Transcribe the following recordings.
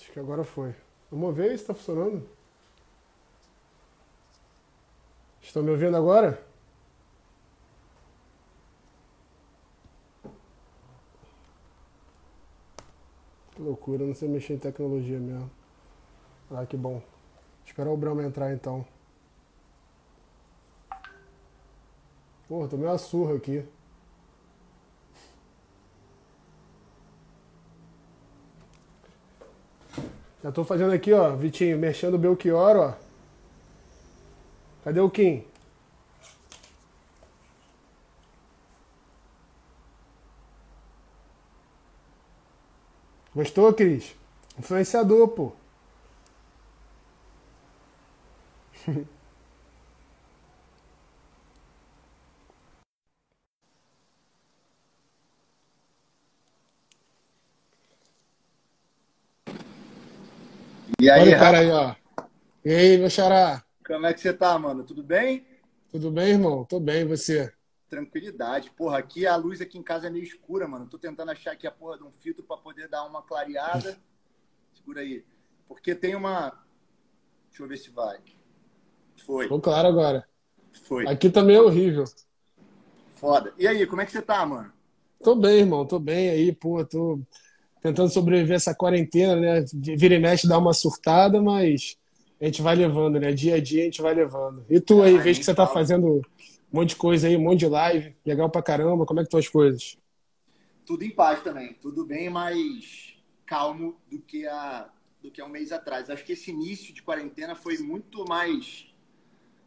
Acho que agora foi. Vamos ver se está funcionando. Estão me ouvindo agora? Que loucura, não sei mexer em tecnologia mesmo. Ah, que bom. Esperar o Brahma entrar então. Porra, tomei uma surra aqui. Já tô fazendo aqui, ó, Vitinho, mexendo o Belchior, ó. Cadê o Kim? Gostou, Cris? Influenciador, pô. E aí, Olha o cara aí, ó. E aí, meu xará? Como é que você tá, mano? Tudo bem? Tudo bem, irmão? Tô bem, e você? Tranquilidade. Porra, aqui a luz aqui em casa é meio escura, mano. Tô tentando achar aqui a porra de um filtro para poder dar uma clareada. Segura aí. Porque tem uma. Deixa eu ver se vai. Foi. Ficou claro agora. Foi. Aqui também é horrível. Foda. E aí, como é que você tá, mano? Tô bem, irmão. Tô bem aí, pô. Tô tentando sobreviver essa quarentena, né? Vira e mexe, dá uma surtada, mas a gente vai levando, né? Dia a dia a gente vai levando. E tu aí, Ah, vejo que você tá fala. fazendo um monte de coisa aí, um monte de live. Legal pra caramba. Como é que estão as coisas? Tudo em paz também. Tudo bem mais calmo do que a do que há um mês atrás. Acho que esse início de quarentena foi muito mais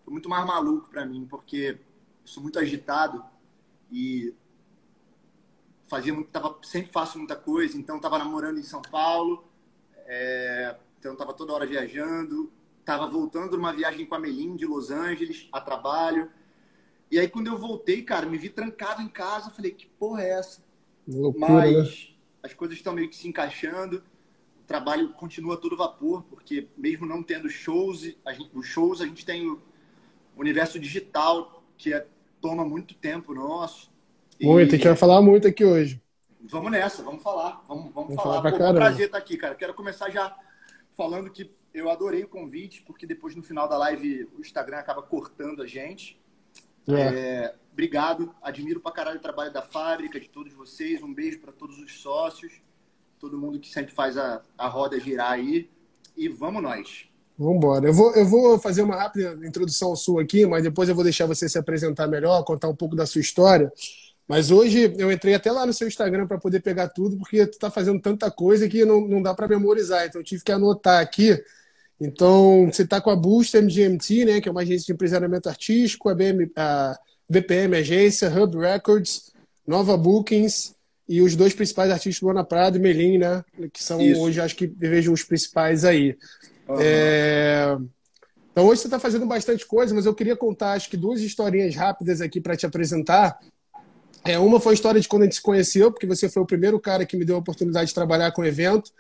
foi muito mais maluco para mim, porque eu sou muito agitado e fazia muito, tava, sempre faço muita coisa, então tava namorando em São Paulo, é, então tava toda hora viajando, tava voltando numa viagem com a Melim de Los Angeles a trabalho. E aí quando eu voltei, cara, me vi trancado em casa, falei, que porra é essa? Loucura, né? Mas as coisas estão meio que se encaixando. O trabalho continua todo vapor, porque mesmo não tendo shows, a gente, os shows a gente tem o universo digital, que é, toma muito tempo nosso. E Muito, a gente vai falar muito aqui hoje. Vamos nessa, vamos falar. Vamos, vamos, Vamos falar. falar Pô, caramba. um prazer estar aqui, cara. Quero começar já falando que eu adorei o convite, porque depois no final da live o Instagram acaba cortando a gente. É. É, obrigado, admiro pra caralho o trabalho da fábrica, de todos vocês. Um beijo para todos os sócios, todo mundo que sempre faz a, a roda girar aí. E vamos nós. Vambora. Eu vou, eu vou fazer uma rápida introdução sua aqui, mas depois eu vou deixar você se apresentar melhor, contar um pouco da sua história. Mas hoje eu entrei até lá no seu Instagram para poder pegar tudo, porque tu tá fazendo tanta coisa que não, não dá para memorizar. Então eu tive que anotar aqui. Então, você está com a Boost MGMT, né, que é uma agência de empresariamento artístico, a, BM, a BPM Agência, Hub Records, Nova Bookings e os dois principais artistas, Luana Prado e Melim, né, que são Isso. hoje, acho que vejo os principais aí. É, Então hoje você está fazendo bastante coisa, mas eu queria contar acho que duas historinhas rápidas aqui para te apresentar. É, uma foi a história de quando a gente se conheceu, porque você foi o primeiro cara que me deu a oportunidade de trabalhar com evento.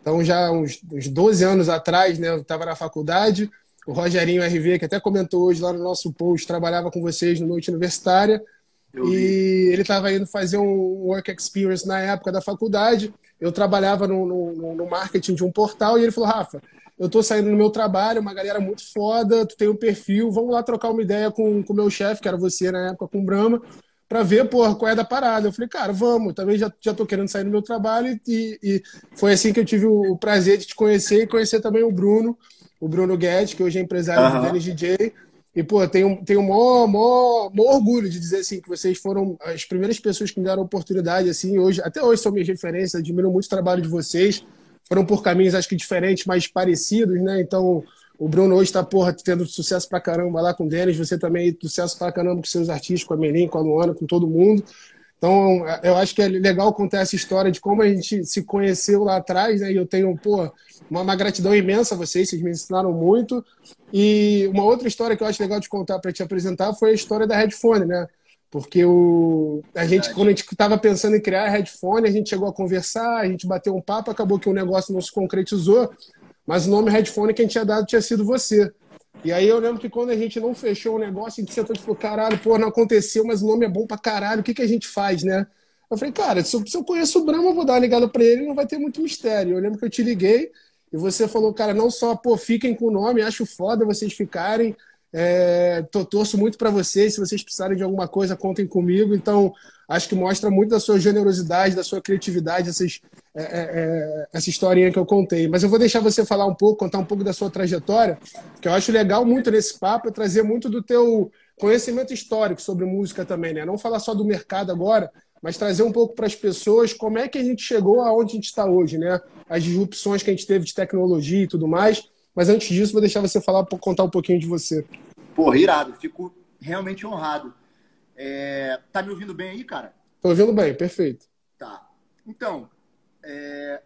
Então já uns, uns 12 anos atrás, né, eu estava na faculdade. O Rogerinho RV, que até comentou hoje lá no nosso post, trabalhava com vocês no Noite Universitária. Eu vi. E ele estava indo fazer um work experience na época da faculdade. Eu trabalhava no, no, no marketing de um portal e ele falou: Rafa, eu tô saindo no meu trabalho, uma galera muito foda, tu tem um perfil, vamos lá trocar uma ideia com o meu chefe, que era você na época, com o Brahma, pra ver, porra, qual é da parada. Eu falei, cara, vamos, também já, já tô querendo sair do meu trabalho e, e foi assim que eu tive o, o prazer de te conhecer e conhecer também o Bruno, o Bruno Guedes, que hoje é empresário Aham. do Dennis DJ. E, pô, tenho, tenho o maior, maior, maior orgulho de dizer, assim, que vocês foram as primeiras pessoas que me deram oportunidade, assim, hoje, até hoje são minhas referências, admiro muito o trabalho de vocês. Foram por caminhos, acho que diferentes, mas parecidos, né? Então, o Bruno hoje tá, porra, tendo sucesso pra caramba lá com o Denis, você também sucesso pra caramba com seus artistas, com a Melim, com a Luana, com todo mundo. Então, eu acho que é legal contar essa história de como a gente se conheceu lá atrás, né? E eu tenho, pô, uma, uma gratidão imensa a vocês, vocês me ensinaram muito. E uma outra história que eu acho legal de contar para te apresentar foi a história da headphone, né? Porque o, a gente, quando a gente estava pensando em criar a headphone, a gente chegou a conversar, a gente bateu um papo, acabou que o negócio não se concretizou, mas o nome headphone que a gente tinha dado tinha sido você. E aí eu lembro que quando a gente não fechou o negócio, a gente sentou e falou, caralho, pô, não aconteceu, mas o nome é bom pra caralho, o que, que a gente faz, né? Eu falei, cara, se eu, conheço o Brahma, eu vou dar uma ligada pra ele, não vai ter muito mistério. Eu lembro que eu te liguei E você falou, cara, não só, pô, fiquem com o nome, acho foda vocês ficarem. É, tô, torço muito para vocês. Se vocês precisarem de alguma coisa, contem comigo. Então, acho que mostra muito da sua generosidade, da sua criatividade, essas, é, é, é, essa historinha que eu contei. Mas eu vou deixar você falar um pouco, contar um pouco da sua trajetória, que eu acho legal muito nesse papo, é trazer muito do teu conhecimento histórico sobre música também, né? Não falar só do mercado agora, mas trazer um pouco para as pessoas como é que a gente chegou aonde a gente está hoje, né? As disrupções que a gente teve de tecnologia e tudo mais. Mas antes disso, vou deixar você falar, contar um pouquinho de você. Porra, irado. Fico realmente honrado. É... Tá me ouvindo bem aí, cara? Tô ouvindo bem, perfeito. Tá. Então, é...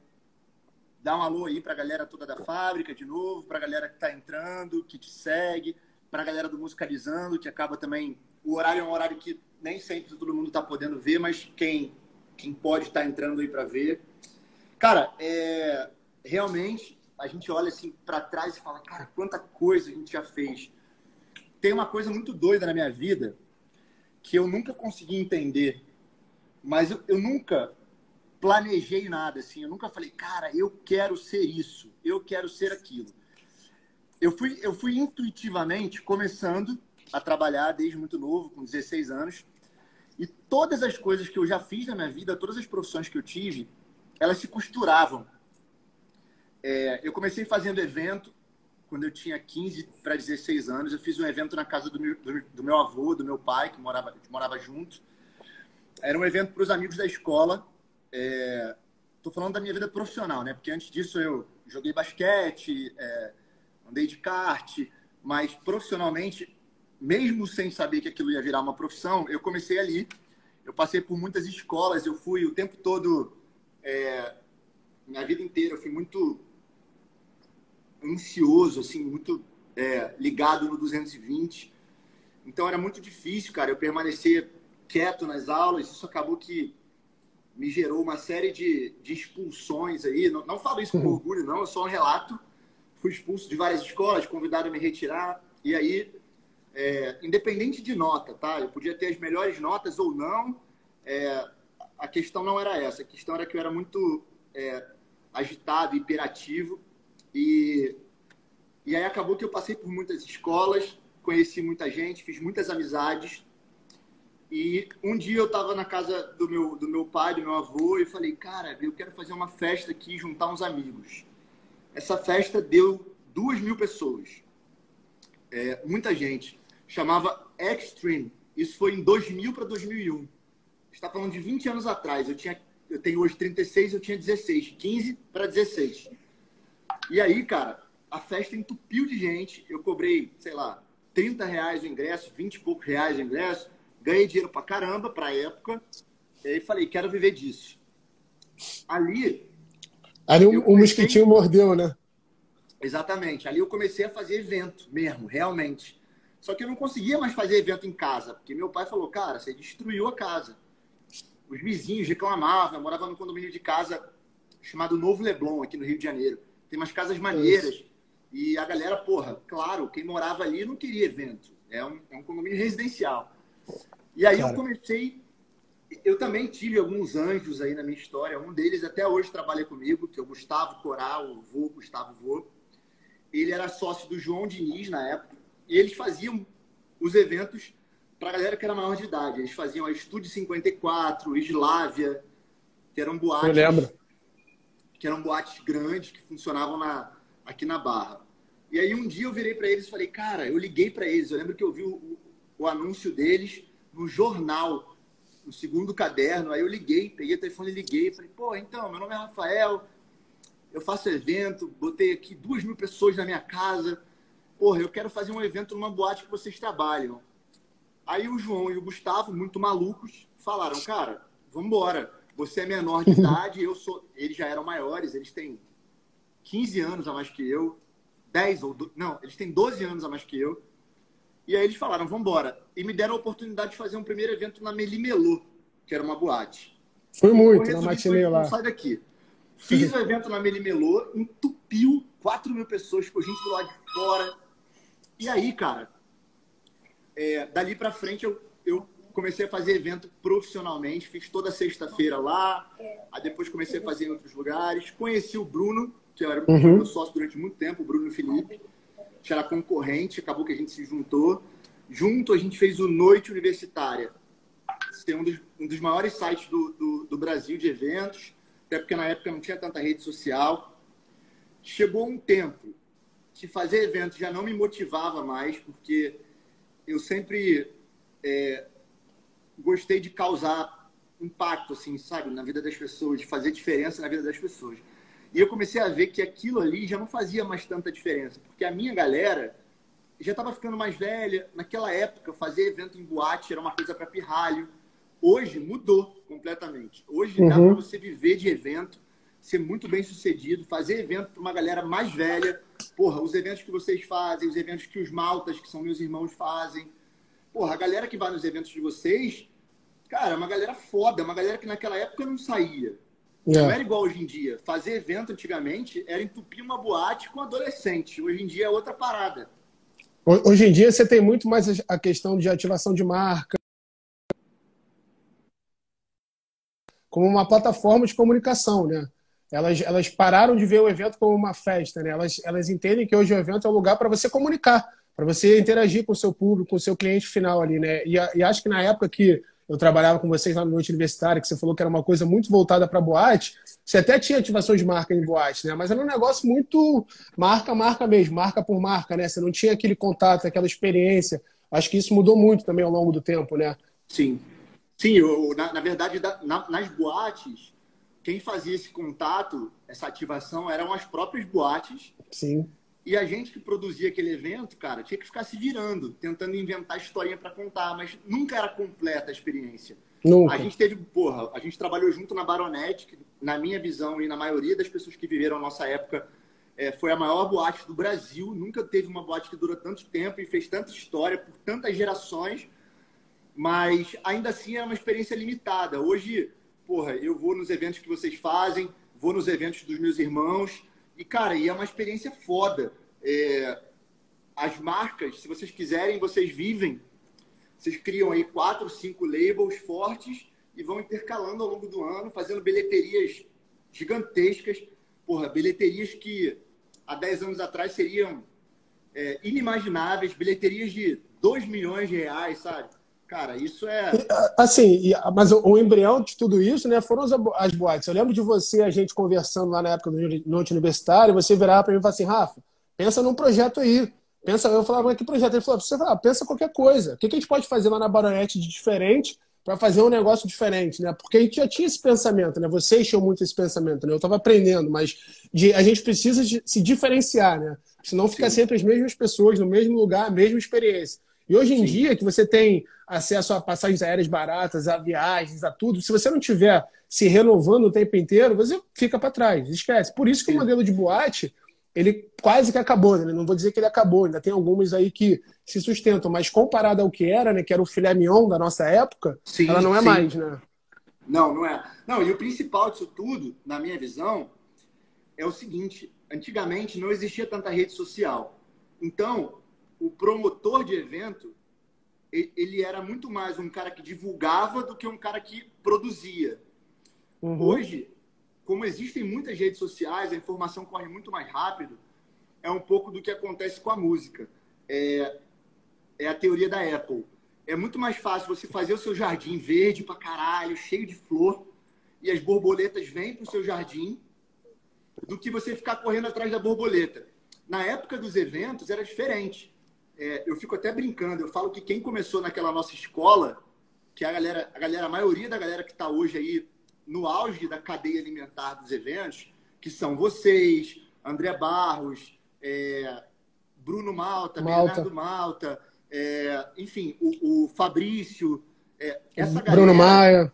dá um alô aí pra galera toda da fábrica, de novo, pra galera que tá entrando, que te segue, pra galera do Musicalizando, que acaba também... O horário é um horário que nem sempre todo mundo está podendo ver, mas quem, quem pode estar tá entrando aí para ver. Cara, é, realmente a gente olha assim para trás e fala, cara, quanta coisa a gente já fez. Tem uma coisa muito doida na minha vida que eu nunca consegui entender, mas eu, eu nunca planejei nada assim. Eu nunca falei, cara, eu quero ser isso, eu quero ser aquilo. Eu fui, eu fui intuitivamente começando a trabalhar desde muito novo, com 16 anos. E todas as coisas que eu já fiz na minha vida, todas as profissões que eu tive, elas se costuravam. É, eu comecei fazendo evento quando eu tinha 15 para 16 anos. Eu fiz um evento na casa do meu, do, do meu avô, do meu pai, que morava, que morava junto. Era um evento para os amigos da escola. Estou é, falando da minha vida profissional, né? Porque antes disso eu joguei basquete, é, andei de kart, mas profissionalmente mesmo sem saber que aquilo ia virar uma profissão, eu comecei ali. Eu passei por muitas escolas, eu fui o tempo todo, é, minha vida inteira, eu fui muito ansioso, assim, muito é, ligado no 220. Então era muito difícil, cara, eu permanecer quieto nas aulas. Isso acabou que me gerou uma série de, de expulsões aí. Não, não falo isso com uhum. orgulho, não, é só um relato. Fui expulso de várias escolas, convidado a me retirar. E aí é, independente de nota, tá? Eu podia ter as melhores notas ou não. É, a questão não era essa. A questão era que eu era muito é, agitado, hiperativo. E, e aí acabou que eu passei por muitas escolas, conheci muita gente, fiz muitas amizades. E um dia eu estava na casa do meu, do meu pai, do meu avô, e falei, cara, eu quero fazer uma festa aqui, juntar uns amigos. Essa festa deu duas mil pessoas. É, muita gente chamava Extreme. Isso foi em 2000 para 2001. Está falando de 20 anos atrás. Eu tinha eu tenho hoje 36, eu tinha 16, 15 para 16. E aí, cara, a festa entupiu de gente. Eu cobrei, sei lá, 30 reais o ingresso, 20 e poucos reais o ingresso. Ganhei dinheiro pra caramba pra época. E aí falei, quero viver disso. Ali. Ali o, comecei... mosquitinho mordeu, né? Exatamente. Ali eu comecei a fazer evento mesmo, realmente. Só que eu não conseguia mais fazer evento em casa, porque meu pai falou, cara, você destruiu a casa. Os vizinhos reclamavam, eu morava num condomínio de casa chamado Novo Leblon, aqui no Rio de Janeiro. Tem umas casas maneiras. E a galera, porra, claro, quem morava ali não queria evento. É um, é um condomínio residencial. E aí cara. eu comecei. Eu também tive alguns anjos aí na minha história. Um deles até hoje trabalha comigo, que é o Gustavo Coral, o vô, Gustavo Vô. Ele era sócio do João Diniz na época. E eles faziam os eventos para a galera que era maior de idade. Eles faziam a Estúdio 54, Islávia, que eram boates. Eu lembro. Que eram boates grandes que funcionavam na, aqui na Barra. E aí um dia eu virei para eles e falei, cara, eu liguei para eles. Eu lembro que eu vi o, o, anúncio deles no jornal, no segundo caderno. Aí eu liguei, peguei o telefone e liguei. Falei, pô, então, meu nome é Rafael, eu faço evento, botei aqui duas mil pessoas na minha casa porra, eu quero fazer um evento numa boate que vocês trabalham. Aí o João e o Gustavo, muito malucos, falaram, cara, vamos embora. Você é menor de idade, eu sou. Eles já eram maiores, eles têm 15 anos a mais que eu, 10 ou. Do... Não, eles têm 12 anos a mais que eu. E aí eles falaram, vamos embora. E me deram a oportunidade de fazer um primeiro evento na Melimelô, que era uma boate. Foi muito, na matinê lá. Sai daqui. Fiz o evento na Melimelô, entupiu 4 mil pessoas, ficou gente do lado de fora e aí, cara, é, dali para frente eu, eu comecei a fazer evento profissionalmente, fiz toda sexta-feira lá, aí depois comecei a fazer em outros lugares. Conheci o Bruno, que era uhum. meu sócio durante muito tempo, o Bruno Felipe. Gente era concorrente, acabou que a gente se juntou. Junto, a gente fez o Noite Universitária. Ser um dos, um dos maiores sites do, do, do Brasil de eventos, até porque na época não tinha tanta rede social. Chegou um tempo que fazer eventos já não me motivava mais, porque eu sempre é, gostei de causar impacto, assim, sabe, na vida das pessoas, de fazer diferença na vida das pessoas. E eu comecei a ver que aquilo ali já não fazia mais tanta diferença, porque a minha galera já estava ficando mais velha. Naquela época, fazer evento em boate era uma coisa para pirralho. Hoje mudou completamente. Hoje uhum. dá para você viver de evento, ser muito bem sucedido, fazer evento para uma galera mais velha. Porra, os eventos que vocês fazem, os eventos que os maltas, que são meus irmãos, fazem. Porra, a galera que vai nos eventos de vocês, cara, é uma galera foda, é uma galera que naquela época não saía. É. Não era igual hoje em dia. Fazer evento antigamente era entupir uma boate com adolescente. Hoje em dia é outra parada. Hoje em dia você tem muito mais a questão de ativação de marca. Como uma plataforma de comunicação, né? Elas, elas pararam de ver o evento como uma festa, né? Elas, elas entendem que hoje o evento é um lugar para você comunicar, para você interagir com o seu público, com o seu cliente final ali, né? E, e acho que na época que eu trabalhava com vocês lá no Noite Universitária, que você falou que era uma coisa muito voltada para boate, você até tinha ativações de marca em boate, né? Mas era um negócio muito marca, marca mesmo, marca por marca, né? Você não tinha aquele contato, aquela experiência. Acho que isso mudou muito também ao longo do tempo, né? Sim. Sim, eu, na, na verdade, na, nas boates, quem fazia esse contato, essa ativação, eram as próprias boates. Sim. E a gente que produzia aquele evento, cara, tinha que ficar se virando, tentando inventar historinha para contar, mas nunca era completa a experiência. Nunca. A gente teve, porra, a gente trabalhou junto na Baronete, que na minha visão e na maioria das pessoas que viveram a nossa época, é, foi a maior boate do Brasil. Nunca teve uma boate que dura tanto tempo e fez tanta história por tantas gerações, mas ainda assim é uma experiência limitada. Hoje, porra, eu vou nos eventos que vocês fazem, vou nos eventos dos meus irmãos, e, cara, e é uma experiência foda. É, as marcas, se vocês quiserem, vocês vivem. Vocês criam aí quatro, cinco labels fortes e vão intercalando ao longo do ano, fazendo bilheterias gigantescas. Porra, bilheterias que há 10 anos atrás seriam é, inimagináveis, bilheterias de 2 milhões de reais, sabe? Cara, isso é. Assim, mas o embrião de tudo isso, né, foram as boates. Eu lembro de você, a gente conversando lá na época do Noite Universitário, você virava para mim e falava assim, Rafa, pensa num projeto aí. Pensa, eu falava, mas que projeto? Ele falou, você fala, pensa qualquer coisa. O que a gente pode fazer lá na Baronete de diferente para fazer um negócio diferente, né? Porque a gente já tinha esse pensamento, né? Vocês tinham muito esse pensamento, né? Eu estava aprendendo, mas de, a gente precisa de, se diferenciar, né? Senão fica Sim. sempre as mesmas pessoas no mesmo lugar, a mesma experiência. E hoje em Sim. dia, que você tem acesso a passagens aéreas baratas, a viagens, a tudo, se você não tiver se renovando o tempo inteiro, você fica para trás, esquece. Por isso que Sim. o modelo de boate, ele quase que acabou, né? Não vou dizer que ele acabou, ainda tem algumas aí que se sustentam, mas comparado ao que era, né, que era o filé mignon da nossa época, sim, ela não é sim. mais, né? Não, não é. Não, e o principal disso tudo, na minha visão, é o seguinte: antigamente não existia tanta rede social. Então, o promotor de evento, ele era muito mais um cara que divulgava do que um cara que produzia. Uhum. Hoje, como existem muitas redes sociais, a informação corre muito mais rápido, é um pouco do que acontece com a música. É, é a teoria da Apple. É muito mais fácil você fazer o seu jardim verde pra caralho, cheio de flor, e as borboletas vêm pro seu jardim, do que você ficar correndo atrás da borboleta. Na época dos eventos era diferente é, eu fico até brincando, eu falo que quem começou naquela nossa escola, que é a galera, a galera, a maioria da galera que está hoje aí no auge da cadeia alimentar dos eventos, que são vocês, André Barros, é, Bruno Malta, Malta, Bernardo Malta, é, enfim, o, o Fabrício, é, essa galera, Bruno Maia,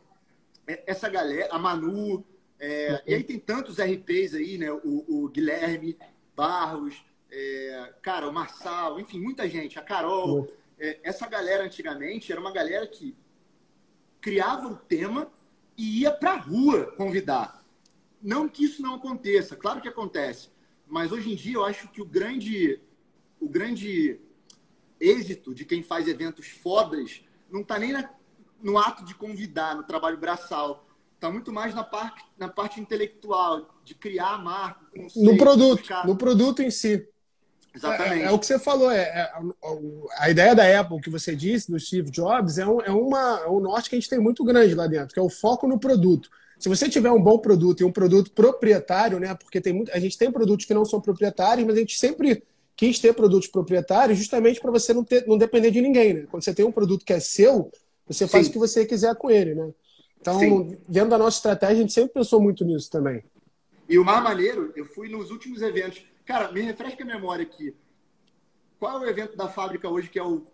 é, essa galera, a Manu, e aí tem tantos RPs aí, né? O, o Guilherme Barros, é, cara, o Marçal, enfim, muita gente, a Carol. É, essa galera antigamente era uma galera que criava o tema e ia pra rua convidar. Não que isso não aconteça, claro que acontece. Mas hoje em dia eu acho que o grande, o grande êxito de quem faz eventos fodas não está nem na, no ato de convidar, no trabalho braçal. tá muito mais na parte, na parte intelectual, de criar a marca. No produto, buscar... no produto em si. Exatamente. É, é, o que você falou, é, é, a ideia da Apple que você disse, do Steve Jobs, é um, é, uma, é um norte que a gente tem muito grande lá dentro, que é o foco no produto. Se você tiver um bom produto e um produto proprietário, né? Porque tem muito, a gente tem produtos que não são proprietários, mas a gente sempre quis ter produtos proprietários justamente para você não, ter, não depender de ninguém, né? Quando você tem um produto que é seu, você faz Sim. o que você quiser com ele, né? Então, Sim. dentro da nossa estratégia, a gente sempre pensou muito nisso também. E o mais maneiro, eu fui nos últimos eventos. Cara, me refresca a memória aqui. Qual é o evento da fábrica hoje que é o,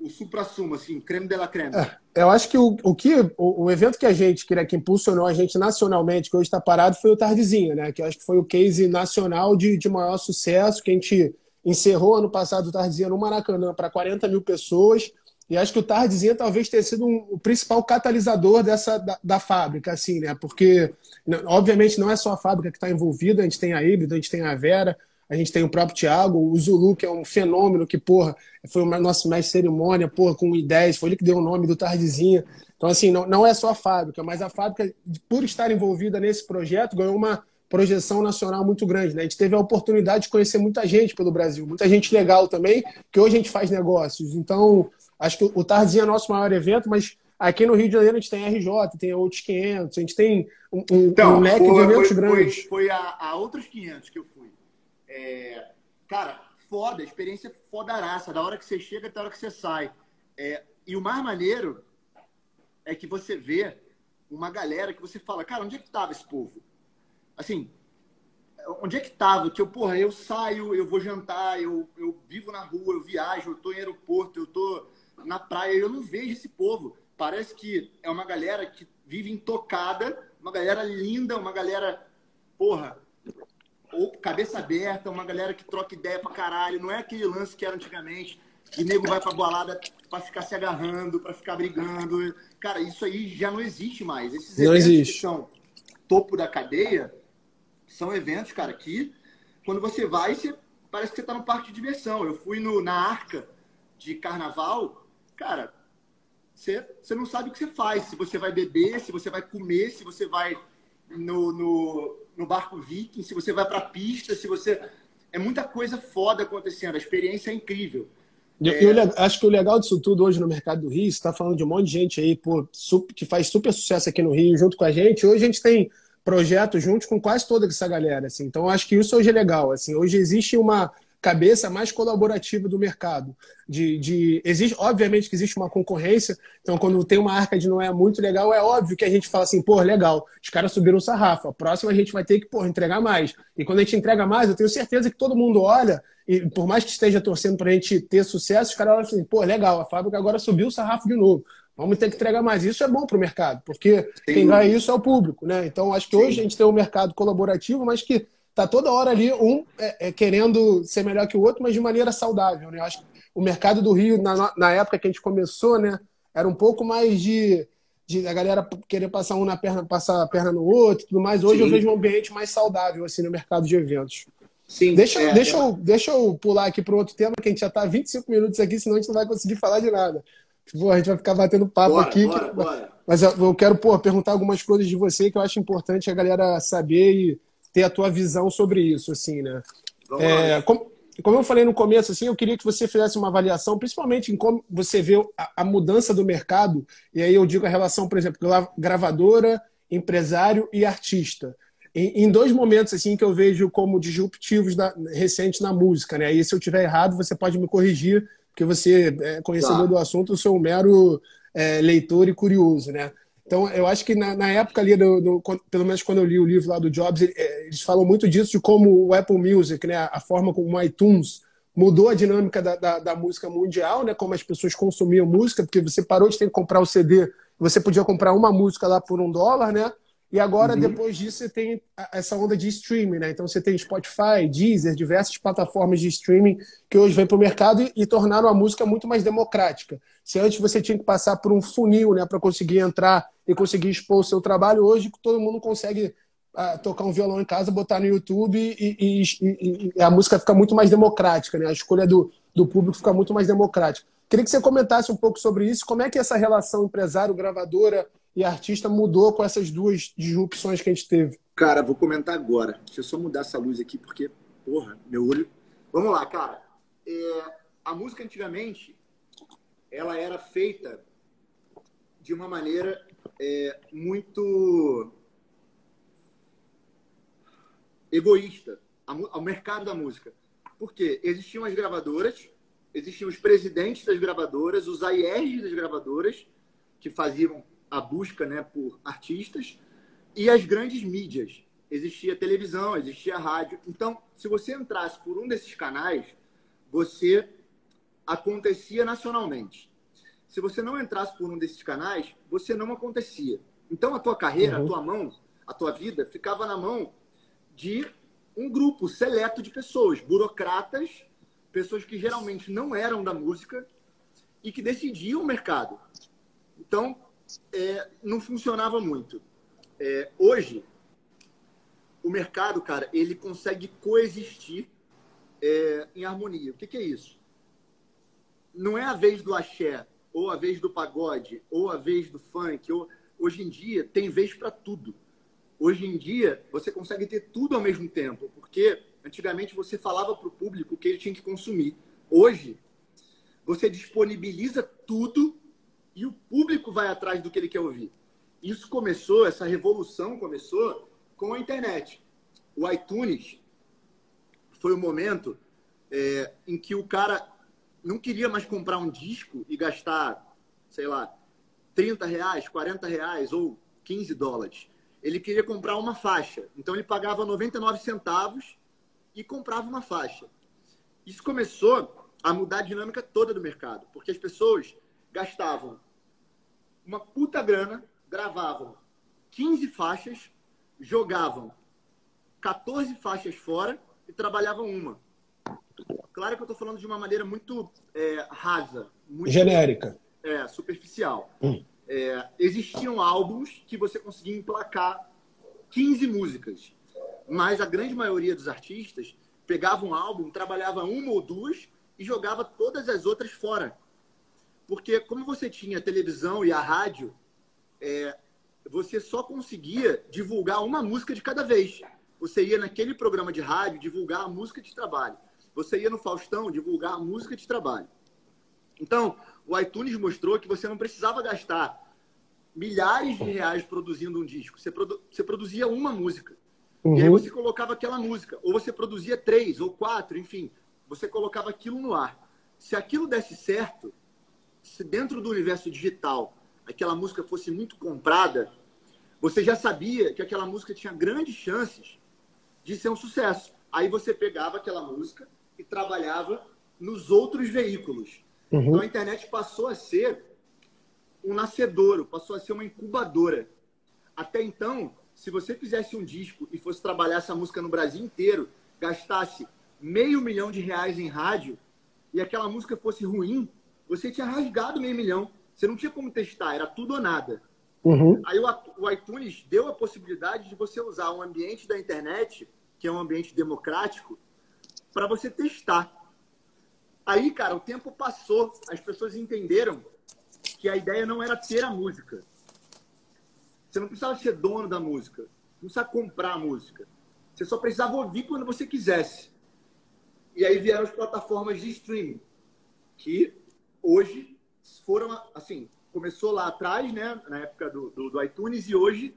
o supra-sumo, assim, creme de la creme? É, eu acho que o, o que o, o, evento que a gente, que, né, que impulsionou a gente nacionalmente, que hoje está parado, foi o Tardezinha, né? Que eu acho que foi o case nacional de, de maior sucesso, que a gente encerrou ano passado o Tardezinha no Maracanã para 40 mil pessoas e acho que o Tardezinha talvez tenha sido um, o principal catalisador dessa da, da, fábrica, assim, né? Porque, obviamente, não é só a fábrica que está envolvida, a gente tem a Híbrido, a gente tem a Vera, a gente tem o próprio Thiago, o Zulu, que é um fenômeno que, porra, foi o nosso mestre cerimônia, porra, com I10, foi ele que deu o nome do Tardezinha. Então, assim, não, não é só a fábrica, mas a fábrica, por estar envolvida nesse projeto, ganhou uma projeção nacional muito grande. Né? A gente teve a oportunidade de conhecer muita gente pelo Brasil, muita gente legal também, que hoje a gente faz negócios. Então, Acho que o Tarzinho é nosso maior evento, mas aqui no Rio de Janeiro a gente tem RJ, tem outros 500, a gente tem um, um, então, um leque foi, de eventos foi, grandes. Foi, foi a, a, outros 500 que eu fui. É, cara, foda, experiência fodaraça, da hora que você chega até a hora que você sai. É, e o mais maneiro é que você vê uma galera que você fala, cara, onde é que tava esse povo? Assim, onde é que tava? Que eu, porra, eu saio, eu vou jantar, eu, eu vivo na rua, eu viajo, eu tô em aeroporto, eu tô na praia, eu não vejo esse povo. Parece que é uma galera que vive intocada, uma galera linda, uma galera, porra, ou cabeça aberta, uma galera que troca ideia pra caralho. Não é aquele lance que era antigamente, que nego vai pra balada pra ficar se agarrando, pra ficar brigando. Cara, isso aí já não existe mais. Esses não eventos existe. que são topo da cadeia são eventos, cara, que quando você vai, você, parece que você tá no parque de diversão. Eu fui no, na Arca de carnaval, cara, você, você não sabe o que você faz. Se você vai beber, se você vai comer, se você vai no, no, no barco viking, se você vai pra pista, se você. É muita coisa foda acontecendo, a experiência é incrível. É... Eu, acho que o legal disso tudo hoje no mercado do Rio, você está falando de um monte de gente aí pô, que faz super sucesso aqui no Rio junto com a gente. Hoje a gente tem projetos juntos com quase toda essa galera. Assim. Então, acho que isso hoje é legal. Assim. Hoje existe uma cabeça mais colaborativa do mercado. De, de existe, obviamente que existe uma concorrência. Então, quando tem uma arca de Noé muito legal, é óbvio que a gente fala assim, pô, legal, os caras subiram o sarrafo. A próxima a gente vai ter que pô, entregar mais. E quando a gente entrega mais, eu tenho certeza que todo mundo olha, e por mais que esteja torcendo para a gente ter sucesso, os caras olham assim, pô, legal, a fábrica agora subiu o sarrafo de novo. Vamos ter que entregar mais. Isso é bom para o mercado, porque Sim. quem ganha isso é o público, né? Então, acho que Sim. hoje a gente tem um mercado colaborativo, mas que tá toda hora ali um é, é, querendo ser melhor que o outro, mas de maneira saudável, né? Acho que o mercado do Rio, na, na época que a gente começou, né, era um pouco mais de, de a galera querer passar um na perna, passar a perna no outro, tudo mais. Hoje Sim. eu vejo um ambiente mais saudável assim no mercado de eventos. Sim, deixa, é, deixa, é. Eu, deixa eu pular aqui para outro tema, que a gente já está 25 minutos aqui, senão a gente não vai conseguir falar de nada. Pô, a gente vai ficar batendo papo bora, aqui. Bora, que... bora. Mas eu quero pô, perguntar algumas coisas de você que eu acho importante a galera saber e ter a tua visão sobre isso, assim, né? É, como, como, eu falei no começo, assim, eu queria que você fizesse uma avaliação, principalmente em como você vê a, a mudança do mercado, e aí eu digo a relação, por exemplo, gravadora, empresário e artista. Em, em, dois momentos assim que eu vejo como disruptivos recentes na música, né? E se eu tiver errado, você pode me corrigir, porque você é conhecedor tá. do assunto, eu sou um mero é, leitor e curioso, né? Então, eu acho que na, na época ali, do, do, pelo menos quando eu li o livro lá do Jobs, é, eles falam muito disso, de como o Apple Music, né, a forma como o iTunes mudou a dinâmica da, da, da, música mundial, né, como as pessoas consumiam música, porque você parou de ter que comprar o CD, você podia comprar uma música lá por um dólar, né? E agora, uhum. depois disso, você tem essa onda de streaming, né? Então você tem Spotify, Deezer, diversas plataformas de streaming que hoje vêm para o mercado e, e, tornaram a música muito mais democrática. Se antes você tinha que passar por um funil, né, para conseguir entrar e conseguir expor o seu trabalho, hoje todo mundo consegue uh, tocar um violão em casa, botar no YouTube e, e, e, a música fica muito mais democrática, né? A escolha do, do público fica muito mais democrática. Queria que você comentasse um pouco sobre isso, como é que é essa relação empresário-gravadora e artista mudou com essas duas disrupções que a gente teve? Cara, vou comentar agora. Deixa eu só mudar essa luz aqui, porque, porra, meu olho. Vamos lá, cara. É, a música antigamente, ela era feita de uma maneira é, muito egoísta ao mercado da música. Porque existiam as gravadoras, existiam os presidentes das gravadoras, os AIRs das gravadoras, que faziam a busca né, por artistas, e as grandes mídias. Existia televisão, existia rádio. Então, se você entrasse por um desses canais, você acontecia nacionalmente. Se você não entrasse por um desses canais, você não acontecia. Então, a tua carreira, uhum. a tua mão, a tua vida ficava na mão de um grupo seleto de pessoas, burocratas, pessoas que geralmente não eram da música e que decidiam o mercado. Então, é, não funcionava muito. É, hoje, o mercado, cara, ele consegue coexistir é, em harmonia. O que, que, é isso? Não é a vez do axé, ou a vez do pagode, ou a vez do funk. Ou... Hoje em dia, tem vez para tudo. Hoje em dia, você consegue ter tudo ao mesmo tempo, porque antigamente você falava para o público o que ele tinha que consumir. Hoje, você disponibiliza tudo e o público vai atrás do que ele quer ouvir. Isso começou, essa revolução começou com a internet. O iTunes foi o momento é, em que o cara não queria mais comprar um disco e gastar, sei lá, 30 reais, 40 reais ou 15 dólares. Ele queria comprar uma faixa. Então ele pagava 99 centavos e comprava uma faixa. Isso começou a mudar a dinâmica toda do mercado, porque as pessoas gastavam uma puta grana gravavam 15 faixas, jogavam 14 faixas fora e trabalhavam uma. Claro que eu estou falando de uma maneira muito é, rasa. Muito, Genérica. É, superficial. Hum. É, existiam álbuns que você conseguia emplacar 15 músicas. Mas a grande maioria dos artistas pegava um álbum, trabalhava uma ou duas e jogava todas as outras fora. Porque como você tinha a televisão e a rádio, é, você só conseguia divulgar uma música de cada vez. Você ia naquele programa de rádio divulgar a música de trabalho. Você ia no Faustão divulgar a música de trabalho. Então, o iTunes mostrou que você não precisava gastar milhares de reais produzindo um disco. Você, produ você produzia uma música. Uhum. E aí você colocava aquela música. Ou você produzia três ou quatro, enfim. Você colocava aquilo no ar. Se aquilo desse certo, se dentro do universo digital aquela música fosse muito comprada, você já sabia que aquela música tinha grandes chances de ser um sucesso. Aí você pegava aquela música e trabalhava nos outros veículos. Uhum. Então a internet passou a ser um nascedouro, passou a ser uma incubadora. Até então, se você fizesse um disco e fosse trabalhar essa música no Brasil inteiro, gastasse meio milhão de reais em rádio e aquela música fosse ruim, você tinha rasgado meio milhão. Você não tinha como testar, era tudo ou nada. Uhum. Aí o, o iTunes deu a possibilidade de você usar um ambiente da internet, que é um ambiente democrático, para você testar. Aí, cara, o tempo passou, as pessoas entenderam que a ideia não era ter a música. Você não precisava ser dono da música, não precisava comprar a música. Você só precisava ouvir quando você quisesse. E aí vieram as plataformas de streaming, que hoje foram, assim, começou lá atrás, né, na época do, do, do iTunes, e hoje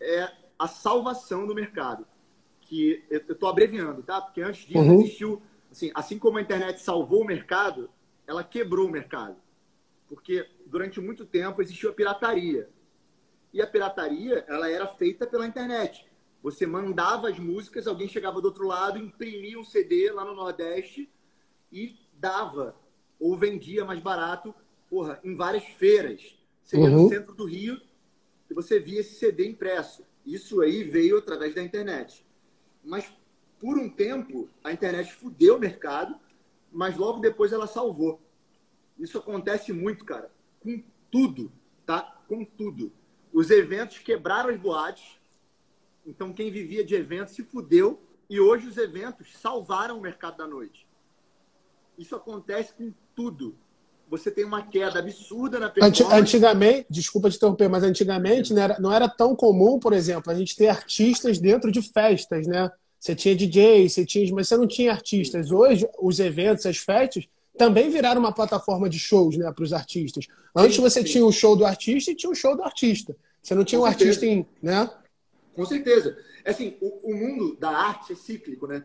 é a salvação do mercado. Que eu estou abreviando, tá? Porque antes disso uhum. existiu, assim, assim como a internet salvou o mercado, ela quebrou o mercado. Porque durante muito tempo existiu a pirataria. E a pirataria, ela era feita pela internet. Você mandava as músicas, alguém chegava do outro lado, imprimia um CD lá no Nordeste e dava ou vendia mais barato porra, em várias feiras. Você ia no uhum. centro do Rio e você via esse CD impresso. Isso aí veio através da internet. Mas por um tempo a internet fudeu o mercado, mas logo depois ela salvou. Isso acontece muito, cara, com tudo, tá? Com tudo. Os eventos quebraram as boates. Então quem vivia de eventos se fudeu e hoje os eventos salvaram o mercado da noite. Isso acontece com tudo você tem uma queda absurda na performance. Antigamente, desculpa te interromper, mas antigamente não era, não era tão comum, por exemplo, a gente ter artistas dentro de festas, né? Você tinha DJ, você tinha, mas você não tinha artistas. Hoje, os eventos, as festas, também viraram uma plataforma de shows né, para os artistas. Antes você sim. tinha o show do artista e tinha o show do artista. Você não tinha Com um certeza. artista em. Né? Com certeza. É assim, o, o mundo da arte é cíclico, né?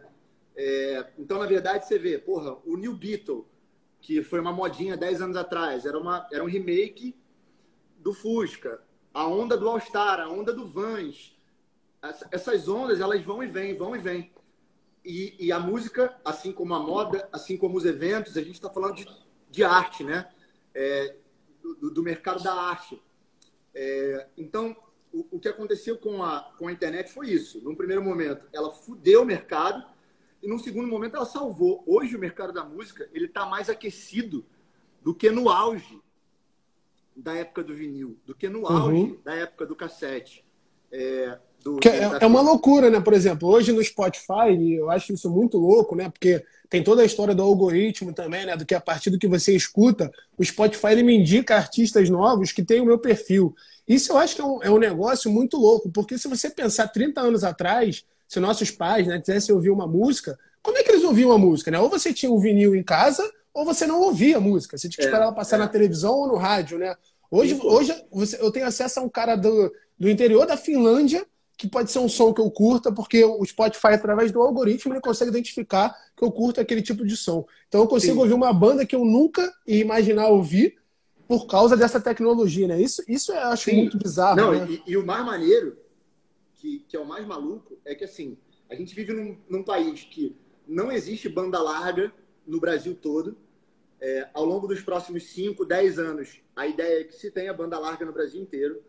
É, então, na verdade, você vê, porra, o New Beetle, que foi uma modinha 10 anos atrás, era, uma, era um remake do Fusca. A onda do All-Star, a onda do Vans. Essas ondas, elas vão e vêm, vão e vêm. E, e, a música, assim como a moda, assim como os eventos, a gente está falando de, de, arte, né? É, do, do, mercado da arte. É, então, o, o, que aconteceu com a, com a internet foi isso. Num primeiro momento, ela fudeu o mercado e num segundo momento ela salvou. Hoje o mercado da música ele está mais aquecido do que no auge da época do vinil, do que no uhum. auge uhum. da época do cassete. É, do, é, é, uma loucura, né? Por exemplo, hoje no Spotify, eu acho isso muito louco, né? Porque tem toda a história do algoritmo também, né? Do que a partir do que você escuta, o Spotify ele me indica artistas novos que têm o meu perfil. Isso eu acho que é um, é um negócio muito louco, porque se você pensar 30 anos atrás, se nossos pais né, quisessem ouvir uma música, como é que eles ouviam a música? Né? Ou você tinha um vinil em casa, ou você não ouvia a música. Você tinha que é, esperar ela passar é. na televisão ou no rádio, né? Hoje, hoje eu tenho acesso a um cara do, do interior da Finlândia que pode ser um som que eu curta, porque o Spotify, através do algoritmo, ele consegue identificar que eu curto aquele tipo de som. Então eu consigo Sim. ouvir uma banda que eu nunca ia imaginar ouvir por causa dessa tecnologia, né? Isso, isso eu acho Sim. muito bizarro. Não, né? e, e, o mais maneiro, que, que é o mais maluco, é que assim, a gente vive num, num país que não existe banda larga no Brasil todo. É, ao longo dos próximos 5, 10 anos, a ideia é que se tenha banda larga no Brasil inteiro.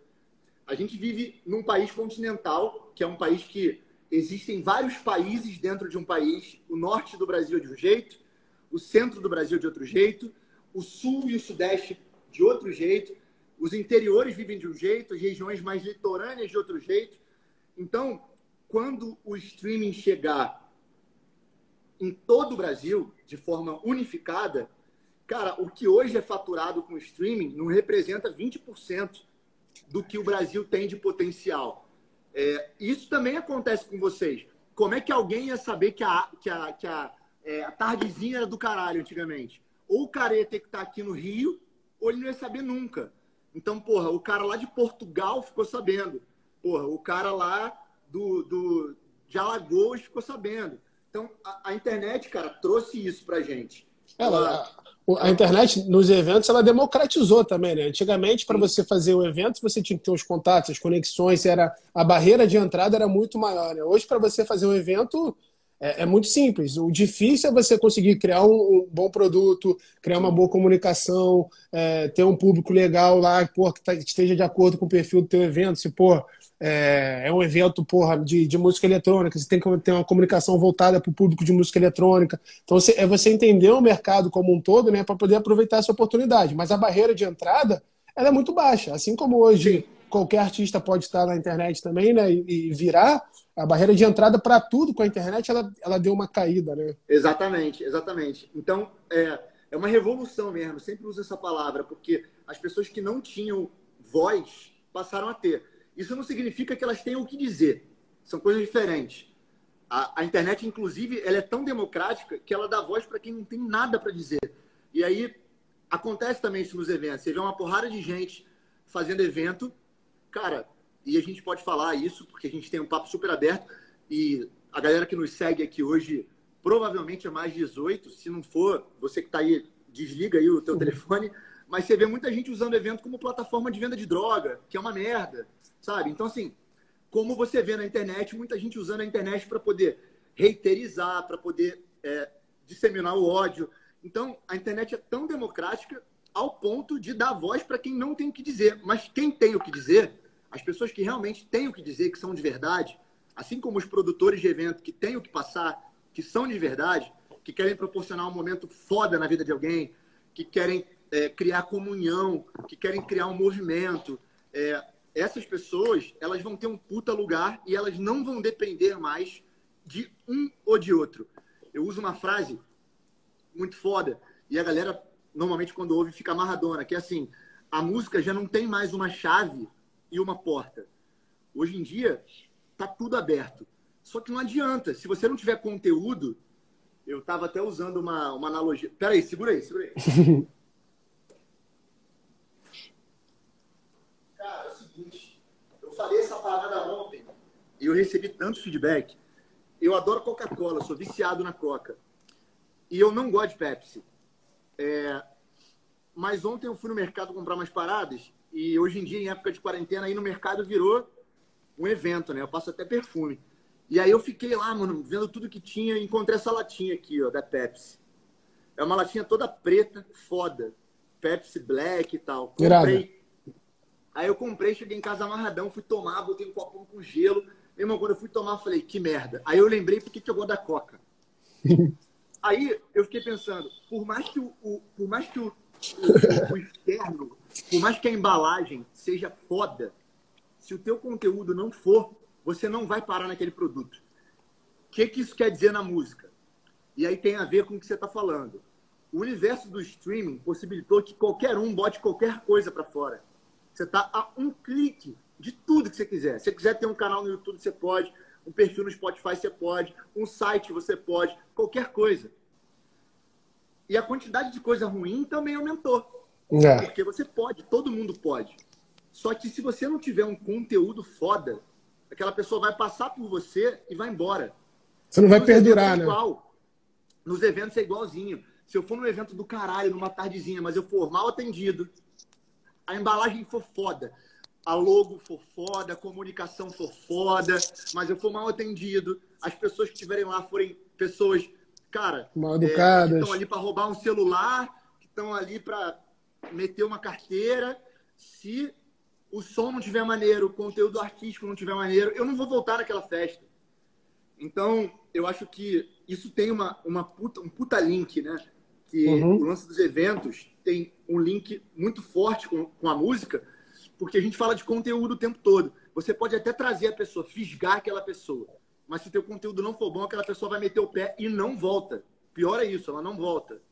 A gente vive num país continental, que é um país que existem vários países dentro de um país. O norte do Brasil é de um jeito, o centro do Brasil é de outro jeito, o sul e o sudeste de outro jeito, os interiores vivem de um jeito, as regiões mais litorâneas de outro jeito. Então, quando o streaming chegar em todo o Brasil, de forma unificada, cara, o que hoje é faturado com streaming não representa 20% do que o Brasil tem de potencial. É, isso também acontece com vocês. Como é que alguém ia saber que a, que a, que a, é, a tardezinha era do caralho antigamente? Ou o cara ia ter que estar aqui no Rio, ou ele não ia saber nunca. Então, porra, o cara lá de Portugal ficou sabendo. Porra, o cara lá do, do, de Alagoas ficou sabendo. Então, a, a internet, cara, trouxe isso pra gente. Ela, a internet nos eventos ela democratizou também, né? Antigamente, para você fazer o evento, você tinha que ter os contatos, as conexões, era a barreira de entrada era muito maior. Né? Hoje, para você fazer um evento, é, é, muito simples. O difícil é você conseguir criar um, um bom produto, criar uma boa comunicação, é, ter um público legal lá, pô, que, tá, que, esteja de acordo com o perfil do teu evento. Se, pô, é, é um evento porra, de, de música eletrônica, você tem que ter uma comunicação voltada para o público de música eletrônica. Então, você, é você entender o mercado como um todo né, para poder aproveitar essa oportunidade. Mas a barreira de entrada ela é muito baixa. Assim como hoje Sim. qualquer artista pode estar na internet também né, e, e virar, a barreira de entrada para tudo com a internet ela, ela deu uma caída. Né? Exatamente, exatamente. Então, é, é uma revolução mesmo. Eu sempre uso essa palavra, porque as pessoas que não tinham voz passaram a ter. Isso não significa que elas tenham o que dizer. São coisas diferentes. A, a internet, inclusive, ela é tão democrática que ela dá voz para quem não tem nada para dizer. E aí acontece também isso nos eventos. Você vê uma porrada de gente fazendo evento, cara, e a gente pode falar isso porque a gente tem um papo super aberto e a galera que nos segue aqui hoje provavelmente é mais 18. Se não for, você que está aí, desliga aí o teu uhum. telefone. Mas você vê muita gente usando o evento como plataforma de venda de droga, que é uma merda sabe? Então, assim, como você vê na internet, muita gente usando a internet para poder reiterizar, para poder é, disseminar o ódio. Então, a internet é tão democrática ao ponto de dar voz para quem não tem o que dizer. Mas quem tem o que dizer, as pessoas que realmente têm o que dizer, que são de verdade, assim como os produtores de evento que têm o que passar, que são de verdade, que querem proporcionar um momento foda na vida de alguém, que querem é, criar comunhão, que querem criar um movimento, é, essas pessoas elas vão ter um puta lugar e elas não vão depender mais de um ou de outro. Eu uso uma frase muito foda e a galera normalmente quando ouve fica amarradona, que é assim, a música já não tem mais uma chave e uma porta. Hoje em dia, tá tudo aberto. Só que não adianta. Se você não tiver conteúdo, eu estava até usando uma, uma analogia. Peraí, segura aí, segura aí. Cara, é o seguinte. Eu falei essa parada ontem e eu recebi tanto feedback. Eu adoro Coca-Cola, sou viciado na Coca. E eu não gosto de Pepsi. É... Mas ontem eu fui no mercado comprar umas paradas e hoje em dia, em época de quarentena, aí no mercado virou um evento, né? Eu passo até perfume. E aí eu fiquei lá, mano, vendo tudo que tinha e encontrei essa latinha aqui, ó, da Pepsi. É uma latinha toda preta, foda. Pepsi Black e tal. Comprei. Aí eu comprei, cheguei em casa amarradão, fui tomar, botei um copão com gelo. Meu irmão, quando eu fui tomar, eu falei, que merda. Aí eu lembrei por que eu gosto da Coca. aí eu fiquei pensando, por mais que o, o por mais que o, o, o externo, por mais que a embalagem seja foda, se o teu conteúdo não for, você não vai parar naquele produto. O que, que isso quer dizer na música? E aí tem a ver com o que você está falando. O universo do streaming possibilitou que qualquer um bote qualquer coisa para fora. Você está a um clique de tudo que você quiser. Se você quiser ter um canal no YouTube, você pode. Um perfil no Spotify, você pode. Um site, você pode. Qualquer coisa. E a quantidade de coisa ruim também aumentou. É. Porque você pode, todo mundo pode. Só que se você não tiver um conteúdo foda, aquela pessoa vai passar por você e vai embora. Você não vai Nos perdurar, é né? Igual. Nos eventos é igualzinho. Se eu for num evento do caralho, numa tardezinha, mas eu for mal atendido, a embalagem for foda, a logo for foda, a comunicação for foda, mas eu for mal atendido, as pessoas que estiverem lá forem pessoas, cara, mal educadas, é, que estão ali para roubar um celular, que estão ali para meter uma carteira, se o som não tiver maneiro, o conteúdo artístico não tiver maneiro, eu não vou voltar naquela festa. Então, eu acho que isso tem uma, uma puta, um puta link, né? Que uhum. o lance dos eventos tem um link muito forte com, com a música, porque a gente fala de conteúdo o tempo todo. Você pode até trazer a pessoa, fisgar aquela pessoa, mas se o teu conteúdo não for bom, aquela pessoa vai meter o pé e não volta. Pior é isso, ela não volta.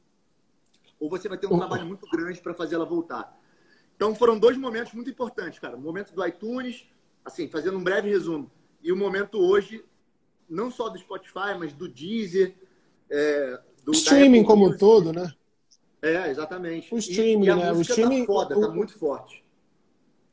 Ou você vai ter um uhum. trabalho muito grande para fazer ela voltar. Então foram dois momentos muito importantes, cara. O momento do iTunes, assim, fazendo um breve resumo, e o momento hoje, não só do Spotify, mas do Deezer, é, do streaming como um todo, né? É, exatamente. O streaming, e, e né? O tá streaming tá foda, o... tá muito forte.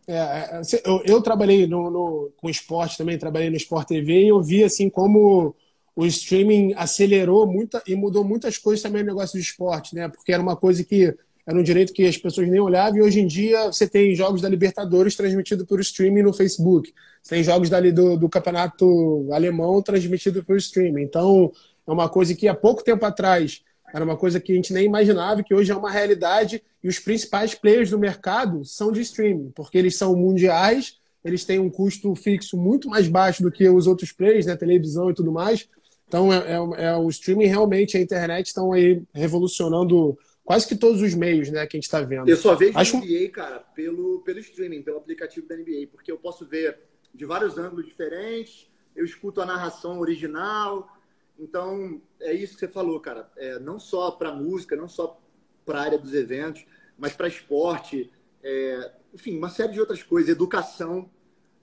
É, é eu, eu trabalhei no, no, com esporte também, trabalhei no Sport TV e eu vi assim como o streaming acelerou muita e mudou muitas coisas também no negócio do esporte, né? Porque era uma coisa que era um direito que as pessoas nem olhavam, e hoje em dia você tem jogos da Libertadores transmitido por streaming no Facebook. Você tem jogos dali do, do campeonato alemão transmitido por streaming. Então, é uma coisa que há pouco tempo atrás era uma coisa que a gente nem imaginava, que hoje é uma realidade, e os principais players do mercado são de streaming, porque eles são mundiais, eles têm um custo fixo muito mais baixo do que os outros players, né, televisão e tudo mais. Então, é, é, é o streaming realmente, a internet estão aí revolucionando quase que todos os meios né, que a gente está vendo. Eu só vejo Acho... NBA, cara, pelo, pelo streaming, pelo aplicativo da NBA, porque eu posso ver de vários ângulos diferentes, eu escuto a narração original. Então, é isso que você falou, cara. É, não só para música, não só para a área dos eventos, mas para esporte, é, enfim, uma série de outras coisas. Educação.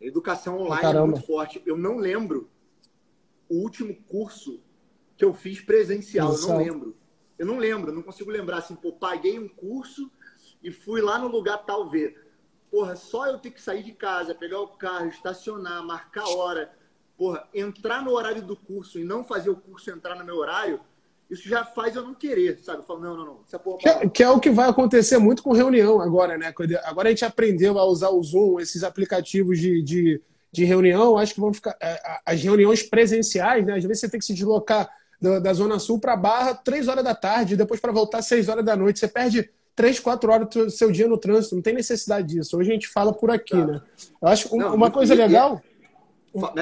Educação online é muito forte. Eu não lembro o último curso que eu fiz presencial, eu não lembro. Eu não lembro, não consigo lembrar assim, pô, paguei um curso e fui lá no lugar tal ver. Porra, só eu ter que sair de casa, pegar o carro, estacionar, marcar hora, porra, entrar no horário do curso e não fazer o curso entrar no meu horário, isso já faz eu não querer, sabe? Eu falo, não, não, não. Essa porra que, é, que é o que vai acontecer muito com reunião agora, né? Agora a gente aprendeu a usar o Zoom, esses aplicativos de, de, de reunião, acho que vão ficar. É, as reuniões presenciais, né? Às vezes você tem que se deslocar da, da Zona Sul para Barra, três horas da tarde, depois para voltar seis horas da noite. Você perde três, quatro horas do seu dia no trânsito. Não tem necessidade disso. Hoje a gente fala por aqui, tá. né? Eu acho não, uma coisa legal.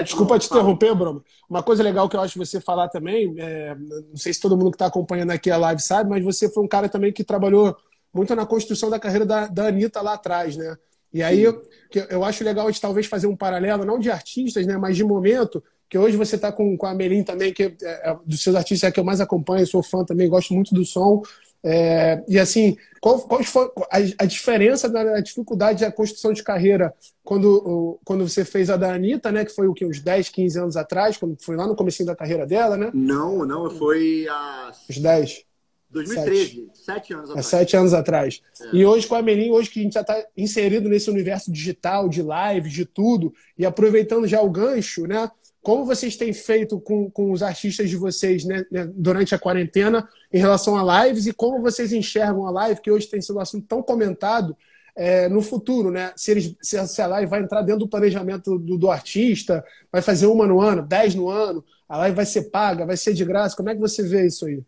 Desculpa te interromper, Bruno. Uma coisa legal que eu acho você falar também, é, não sei se todo mundo que está acompanhando aqui a live sabe, mas você foi um cara também que trabalhou muito na construção da carreira da, da Anitta lá atrás, né? E aí eu, eu acho legal a gente talvez fazer um paralelo, não de artistas, né, mas de momento, que hoje você está com, com a Melim também, que é, é, dos seus artistas é que eu mais acompanho, sou fã também, gosto muito do som. É, e assim, qual, qual foi a, a, diferença da dificuldade da construção de carreira quando, quando você fez a da Anitta, né? Que foi o que, uns 10, 15 anos atrás, quando foi lá no começo da carreira dela, né? Não, não, foi há. Os 10. 2013, sete, sete anos atrás. Há sete anos atrás. É. E hoje com a Melim, hoje que a gente já está inserido nesse universo digital, de live, de tudo, e aproveitando já o gancho, né? Como vocês têm feito com, com os artistas de vocês né, né, durante a quarentena em relação a lives e como vocês enxergam a live, que hoje tem sido um assunto tão comentado, é, no futuro, né? Se, eles, se a live vai entrar dentro do planejamento do, do, artista, vai fazer uma no ano, dez no ano, a live vai ser paga, vai ser de graça. Como é que você vê isso aí?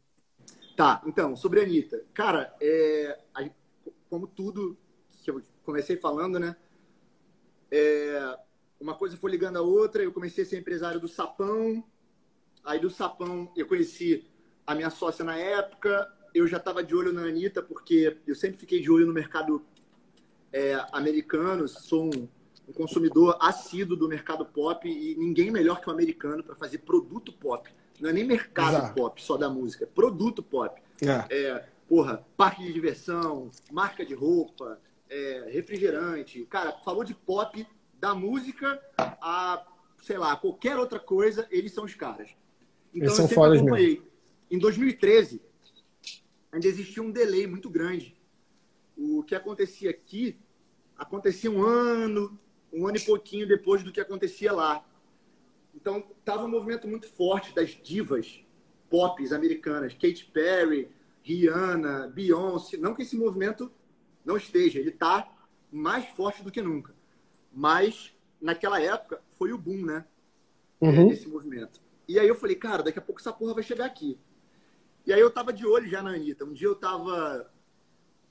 Tá, então, sobre a Anitta. Cara, é, como tudo que eu comecei falando, né? É, uma coisa foi ligando a outra, eu comecei a ser empresário do Sapão, aí do Sapão eu conheci a minha sócia na época, eu já estava de olho na Anitta, porque eu sempre fiquei de olho no mercado é, americano, sou um, um, consumidor assíduo do mercado pop e ninguém melhor que o americano para fazer produto pop. Não é nem mercado Exato. pop só da música, é produto pop. É. é. porra, parque de diversão, marca de roupa, é, refrigerante. Cara, falou de pop, da música a, sei lá, qualquer outra coisa, eles são os caras. Então, eles são fodas mesmo. Em 2013, ainda existia um delay muito grande. O que acontecia aqui acontecia um ano, um ano e pouquinho depois do que acontecia lá. Então, tava um movimento muito forte das divas pop americanas, Katy Perry, Rihanna, Beyoncé. Não que esse movimento não esteja, ele está mais forte do que nunca. Mas, naquela época, foi o boom, né? Uhum. Desse movimento. E aí eu falei, cara, daqui a pouco essa porra vai chegar aqui. E aí eu tava de olho já na Anitta. Um dia eu tava.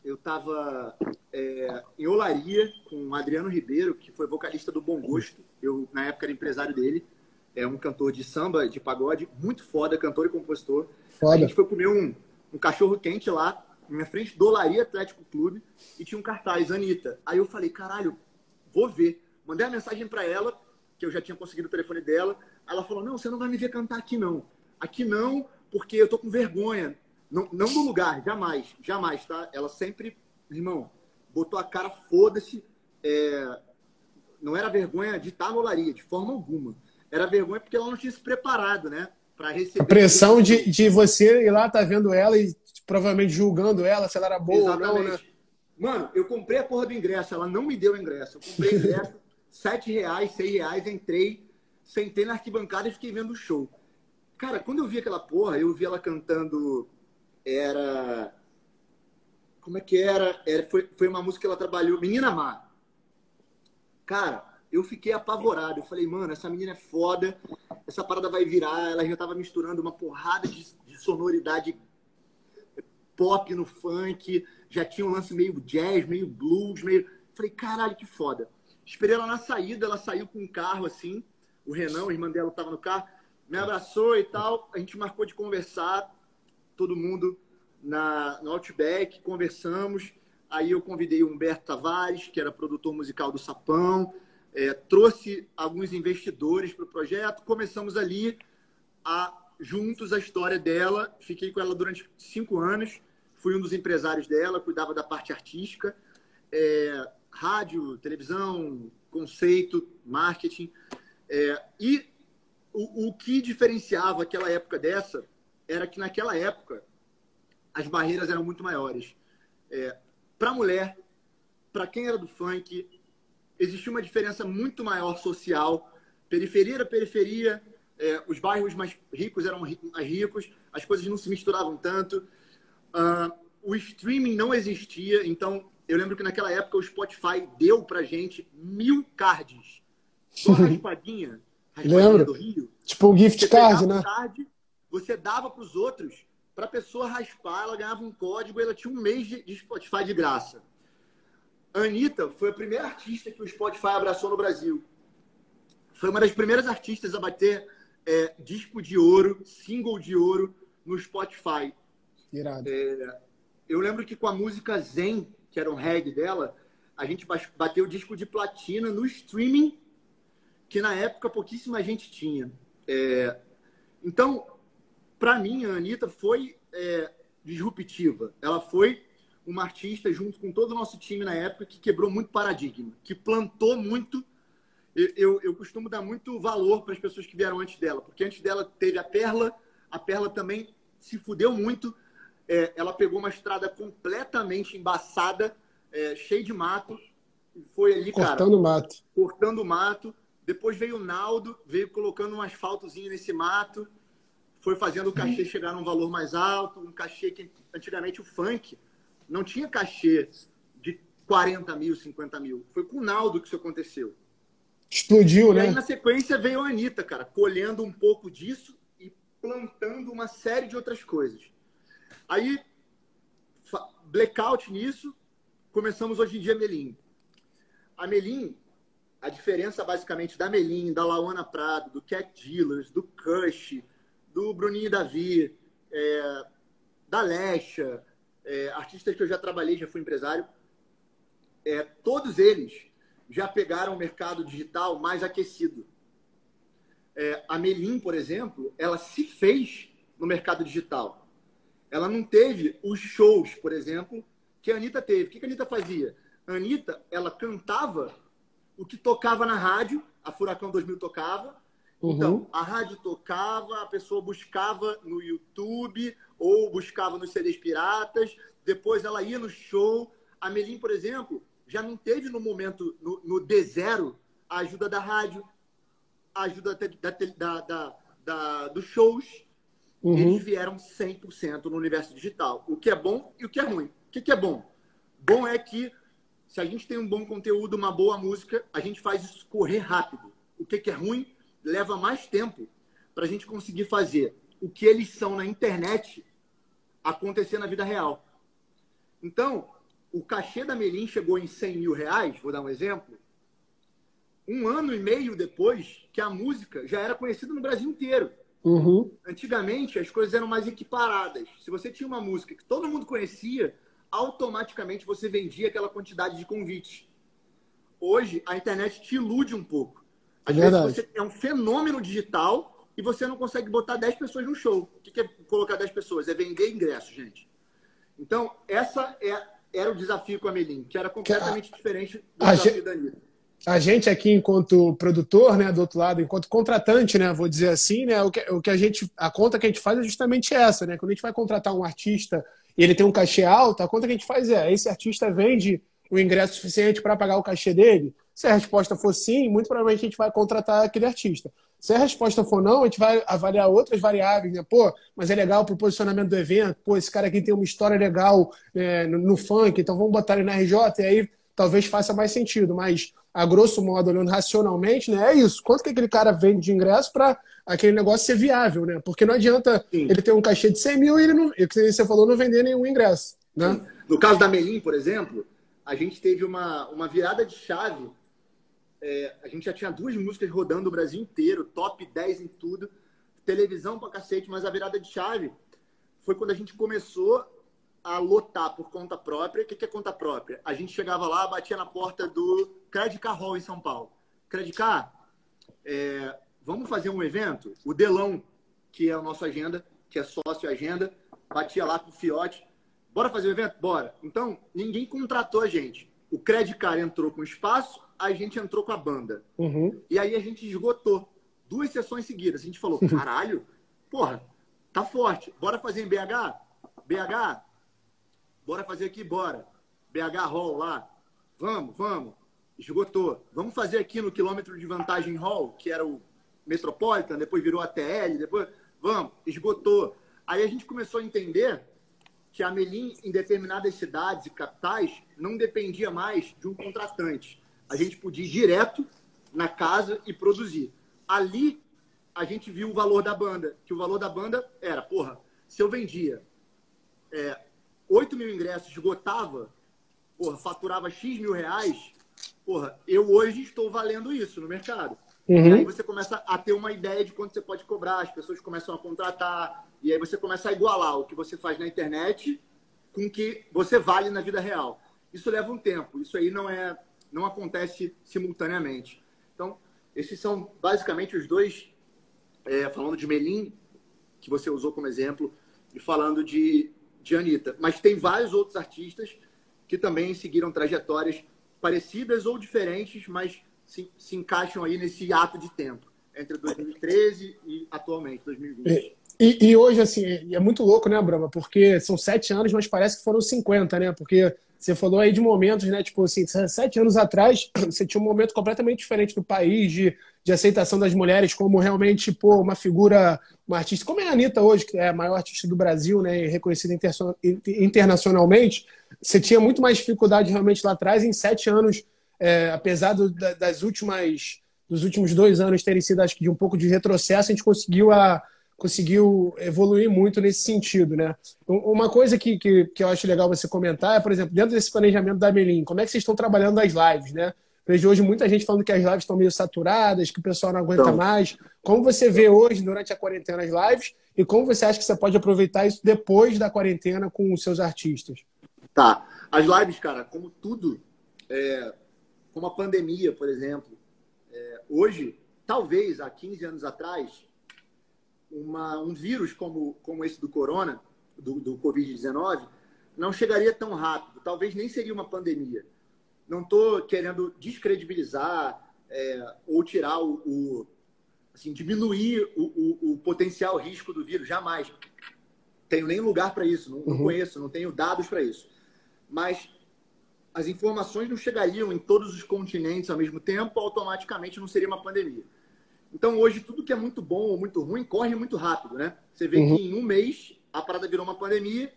Eu tava é, em Olaria com o Adriano Ribeiro, que foi vocalista do Bom Gosto. Eu, na época, era empresário dele. É um cantor de samba, de pagode, muito foda, cantor e compositor. Foda. A gente foi comer um, um cachorro quente lá, na minha frente do Olaria Atlético Clube, e tinha um cartaz, Anitta. Aí eu falei, caralho, vou ver. Mandei a mensagem para ela, que eu já tinha conseguido o telefone dela. Ela falou: Não, você não vai me ver cantar aqui não. Aqui não, porque eu tô com vergonha. Não, não no lugar, jamais, jamais, tá? Ela sempre, irmão, botou a cara, foda-se. É... Não era vergonha de estar no olaria, de forma alguma. Era vergonha porque ela não tinha se preparado, né? Para receber. A pressão de, de você ir lá, tá vendo ela e provavelmente julgando ela, se ela era boa Exatamente. ou não, né? Mano, eu comprei a porra do ingresso, ela não me deu o ingresso. Eu comprei o ingresso, sete reais, seis reais, entrei, sentei na arquibancada e fiquei vendo o show. Cara, quando eu vi aquela porra, eu vi ela cantando. Era. Como é que era? era foi, foi uma música que ela trabalhou, Menina Má. Cara, eu fiquei apavorado. Eu falei, mano, essa menina é foda, essa parada vai virar. Ela já tava misturando uma porrada de, de sonoridade pop no funk, já tinha um lance meio jazz, meio blues, meio. Falei, caralho, que foda. Esperei ela na saída, ela saiu com um carro assim. O Renan, a irmã dela, estava no carro, me abraçou e tal. A gente marcou de conversar, todo mundo na, no Outback, conversamos. Aí eu convidei o Humberto Tavares, que era produtor musical do Sapão, é, trouxe alguns investidores para o projeto. Começamos ali a juntos a história dela. Fiquei com ela durante cinco anos. Fui um dos empresários dela, cuidava da parte artística, é, rádio, televisão, conceito, marketing. É, e o, o que diferenciava aquela época dessa era que naquela época as barreiras eram muito maiores. É, para a mulher, para quem era do funk, existia uma diferença muito maior social. Periferia era periferia, é, os bairros mais ricos eram mais ricos, as coisas não se misturavam tanto. Uh, o streaming não existia, então eu lembro que naquela época o Spotify deu pra gente mil cards. Só raspadinha, raspadinha Lembro. do Rio. Tipo um gift card, né? Card, você dava pros outros, pra pessoa raspar, ela ganhava um código e ela tinha um mês de, de Spotify de graça. A Anitta foi a primeira artista que o Spotify abraçou no Brasil. Foi uma das primeiras artistas a bater é, disco de ouro, single de ouro no Spotify. Irado. É, eu lembro que com a música Zen, que era um reggae dela, a gente bateu disco de platina no streaming, que na época pouquíssima gente tinha. É, então, para mim, a Anitta foi é, disruptiva. Ela foi uma artista, junto com todo o nosso time na época, que quebrou muito paradigma, que plantou muito. Eu, eu, eu costumo dar muito valor para as pessoas que vieram antes dela, porque antes dela teve a Perla, a Perla também se fudeu muito. É, ela pegou uma estrada completamente embaçada, é, cheia de mato, foi ali, cortando cara. Cortando mato. Cortando mato. Depois veio o Naldo, veio colocando um asfaltozinho nesse mato, foi fazendo o cachê chegar num valor mais alto, um cachê que antigamente o funk não tinha cachê de 40 mil, 50 mil. Foi com o Naldo que isso aconteceu. Explodiu, e né? E aí, na sequência, veio a Anitta, cara, colhendo um pouco disso e plantando uma série de outras coisas. Aí, blackout nisso, começamos hoje em dia Melim. A Melim, a diferença basicamente da Melim, da Lauana Prado, do Cat Dealers, do Cush, do Bruninho Davi, é, da Lecha, é, artistas que eu já trabalhei, já fui empresário, é, todos eles já pegaram o mercado digital mais aquecido. É, a Melim, por exemplo, ela se fez no mercado digital. Ela não teve os shows, por exemplo, que a Anitta teve. O que a Anitta fazia? A Anitta, ela cantava o que tocava na rádio, a Furacão 2000 tocava. Uhum. Então, a rádio tocava, a pessoa buscava no YouTube ou buscava nos CDs piratas, depois ela ia no show. A Melim, por exemplo, já não teve no momento, no, no D0, a ajuda da rádio, a ajuda da, da, da, da dos shows. Uhum. Eles vieram 100% no universo digital. O que é bom e o que é ruim. O que, é bom? Bom é que se a gente tem um bom conteúdo, uma boa música, a gente faz isso correr rápido. O que, que é ruim? Leva mais tempo para a gente conseguir fazer o que eles são na internet acontecer na vida real. Então, o cachê da Melim chegou em 100 mil reais, vou dar um exemplo, um ano e meio depois que a música já era conhecida no Brasil inteiro. Uhum. Antigamente, as coisas eram mais equiparadas. Se você tinha uma música que todo mundo conhecia, automaticamente você vendia aquela quantidade de convites. Hoje, a internet te ilude um pouco. Às é vezes você é um fenômeno digital e você não consegue botar 10 pessoas no show. O que é colocar 10 pessoas? É vender ingresso, gente. Então, essa é, era o desafio com a Melim, que era completamente que a, diferente do desafio gente, da Anitta. A gente aqui, enquanto produtor, né, do outro lado, enquanto contratante, né, vou dizer assim, né, o que, o que a gente, a conta que a gente faz é justamente essa, né, quando a gente vai contratar um artista e ele tem um cachê alto, a conta que a gente faz é: esse artista vende o ingresso suficiente para pagar o cachê dele? Se a resposta for sim, muito provavelmente a gente vai contratar aquele artista. Se a resposta for não, a gente vai avaliar outras variáveis, né? Pô, mas é legal para o posicionamento do evento, pô, esse cara aqui tem uma história legal é, no, no, funk, então vamos botar ele na RJ, e aí talvez faça mais sentido. Mas, a grosso modo, olhando racionalmente, né, é isso. Quanto que aquele cara vende de ingresso para aquele negócio ser viável, né? Porque não adianta Sim. ele ter um cachê de 100 mil e ele não, e você falou, não vender nenhum ingresso, né? Sim. No caso da Melim, por exemplo, a gente teve uma, uma virada de chave. É, a gente já tinha duas músicas rodando o Brasil inteiro, top 10 em tudo, televisão pra cacete, mas a virada de chave foi quando a gente começou a lotar por conta própria. O que é conta própria? A gente chegava lá, batia na porta do Credicar Hall em São Paulo. Credicar, é, vamos fazer um evento? O Delão, que é o nosso agenda, que é sócio agenda, batia lá com o Fiote. Bora fazer o evento? Bora. Então, ninguém contratou a gente. O Credicar entrou com espaço, a gente entrou com a banda. Uhum. E aí a gente esgotou. Duas sessões seguidas. A gente falou, caralho, porra, tá forte. Bora fazer em BH? BH? Bora fazer aqui, bora. BH Hall lá. Vamos, vamos. Esgotou. Vamos fazer aqui no quilômetro de vantagem Hall, que era o Metropolitan, depois virou ATL, depois. Vamos, esgotou. Aí a gente começou a entender que a Melim, em determinadas cidades e capitais, não dependia mais de um contratante. A gente podia ir direto na casa e produzir. Ali, a gente viu o valor da banda, que o valor da banda era, porra, se eu vendia é, 8 mil ingressos, esgotava, porra, faturava X mil reais, porra, eu hoje estou valendo isso no mercado. Uhum. E aí você começa a ter uma ideia de quanto você pode cobrar, as pessoas começam a contratar, e aí você começa a igualar o que você faz na internet com o que você vale na vida real. Isso leva um tempo, isso aí não é não acontece simultaneamente. Então, esses são basicamente os dois, é, falando de Melim, que você usou como exemplo, e falando de, de Anitta. Mas tem vários outros artistas que também seguiram trajetórias parecidas ou diferentes, mas se, se encaixam aí nesse ato de tempo, entre 2013 e atualmente, 2020. E, e, hoje, assim, é muito louco, né, Brama? Porque são sete anos, mas parece que foram 50, né? Porque você falou aí de momentos, né? Tipo assim, sete anos atrás, você tinha um momento completamente diferente do país, de, de aceitação das mulheres como realmente, pô, uma figura, uma artista, como é a Anitta hoje, que é a maior artista do Brasil, né? Reconhecida internacionalmente. Você tinha muito mais dificuldade realmente lá atrás, em sete anos, é, apesar do, das últimas, dos últimos dois anos terem sido, acho que, de um pouco de retrocesso, a gente conseguiu a conseguiu evoluir muito nesse sentido, né? Uma coisa que, que, que, eu acho legal você comentar é, por exemplo, dentro desse planejamento da Melim, como é que vocês estão trabalhando as lives, né? Vejo hoje muita gente falando que as lives estão meio saturadas, que o pessoal não aguenta então, mais. Como você vê hoje, durante a quarentena, as lives, e como você acha que você pode aproveitar isso depois da quarentena com os seus artistas? Tá. As lives, cara, como tudo, é, como a pandemia, por exemplo, é, hoje, talvez há 15 anos atrás, uma, um vírus como, como esse do corona, do, do Covid-19, não chegaria tão rápido. Talvez nem seria uma pandemia. Não estou querendo descredibilizar é, ou tirar o, o assim, diminuir o, o, o, potencial risco do vírus, jamais. Tenho nem lugar para isso, não, não uhum. conheço, não tenho dados para isso. Mas as informações não chegariam em todos os continentes ao mesmo tempo, automaticamente não seria uma pandemia. Então, hoje, tudo que é muito bom ou muito ruim corre muito rápido, né? Você vê uhum. que em um mês a parada virou uma pandemia.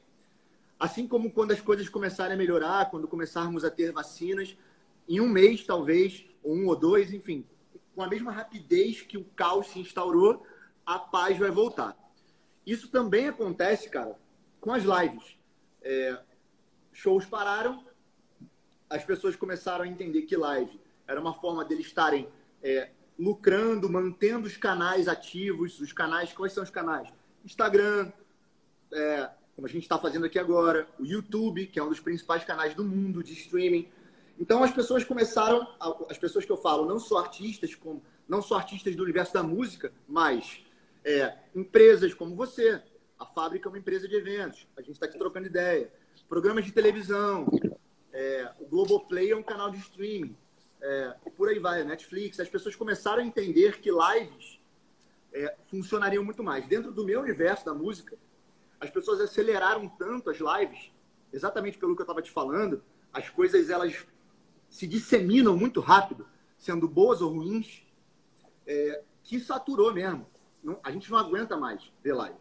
Assim como quando as coisas começarem a melhorar, quando começarmos a ter vacinas, em um mês, talvez, ou um ou dois, enfim, com a mesma rapidez que o caos se instaurou, a paz vai voltar. Isso também acontece, cara, com as lives. É, shows pararam, as pessoas começaram a entender que live era uma forma deles estarem é, lucrando, mantendo os canais ativos. Os canais, quais são os canais? Instagram, é, como a gente está fazendo aqui agora, o YouTube, que é um dos principais canais do mundo de streaming. Então as pessoas começaram, as pessoas que eu falo, não só artistas, como, não só artistas do universo da música, mas é, empresas como você. A fábrica é uma empresa de eventos. A gente está aqui trocando ideia. Programas de televisão. É, o Globoplay é um canal de streaming é, por aí vai, Netflix, as pessoas começaram a entender que lives é, funcionariam muito mais. Dentro do meu universo da música, as pessoas aceleraram tanto as lives, exatamente pelo que eu estava te falando, as coisas elas se disseminam muito rápido, sendo boas ou ruins, é, que saturou mesmo. Não, a gente não aguenta mais ver live.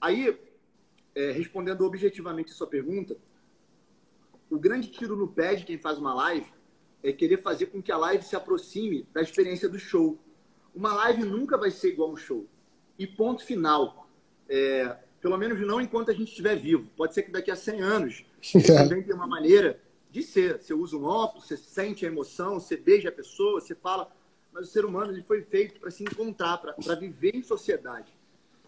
Aí, é, respondendo objetivamente a sua pergunta, o grande tiro no pé de quem faz uma live é querer fazer com que a live se aproxime da experiência do show. Uma live nunca vai ser igual a um show. E ponto final. É, pelo menos não enquanto a gente estiver vivo. Pode ser que daqui a 100 anos também tenha uma maneira de ser. Você usa um óculos, você sente a emoção, você beija a pessoa, você fala. Mas o ser humano ele foi feito para se encontrar, para viver em sociedade.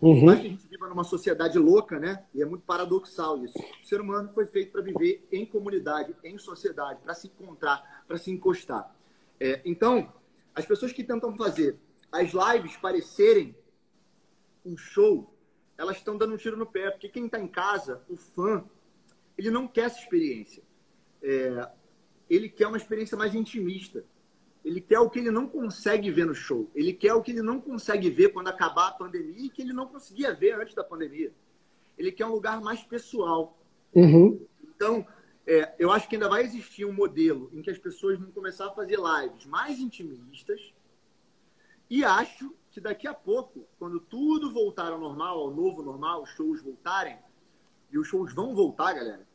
Uhum. Que a gente viva numa sociedade louca, né? E é muito paradoxal isso. O ser humano foi feito para viver em comunidade, em sociedade, para se encontrar, para se encostar. É, então, as pessoas que tentam fazer as lives parecerem um show, elas estão dando um tiro no pé, porque quem está em casa, o fã, ele não quer essa experiência. É, ele quer uma experiência mais intimista. Ele quer o que ele não consegue ver no show. Ele quer o que ele não consegue ver quando acabar a pandemia e que ele não conseguia ver antes da pandemia. Ele quer um lugar mais pessoal. Uhum. Então, é, eu acho que ainda vai existir um modelo em que as pessoas vão começar a fazer lives mais intimistas. E acho que daqui a pouco, quando tudo voltar ao normal, ao novo normal, os shows voltarem, e os shows vão voltar, galera,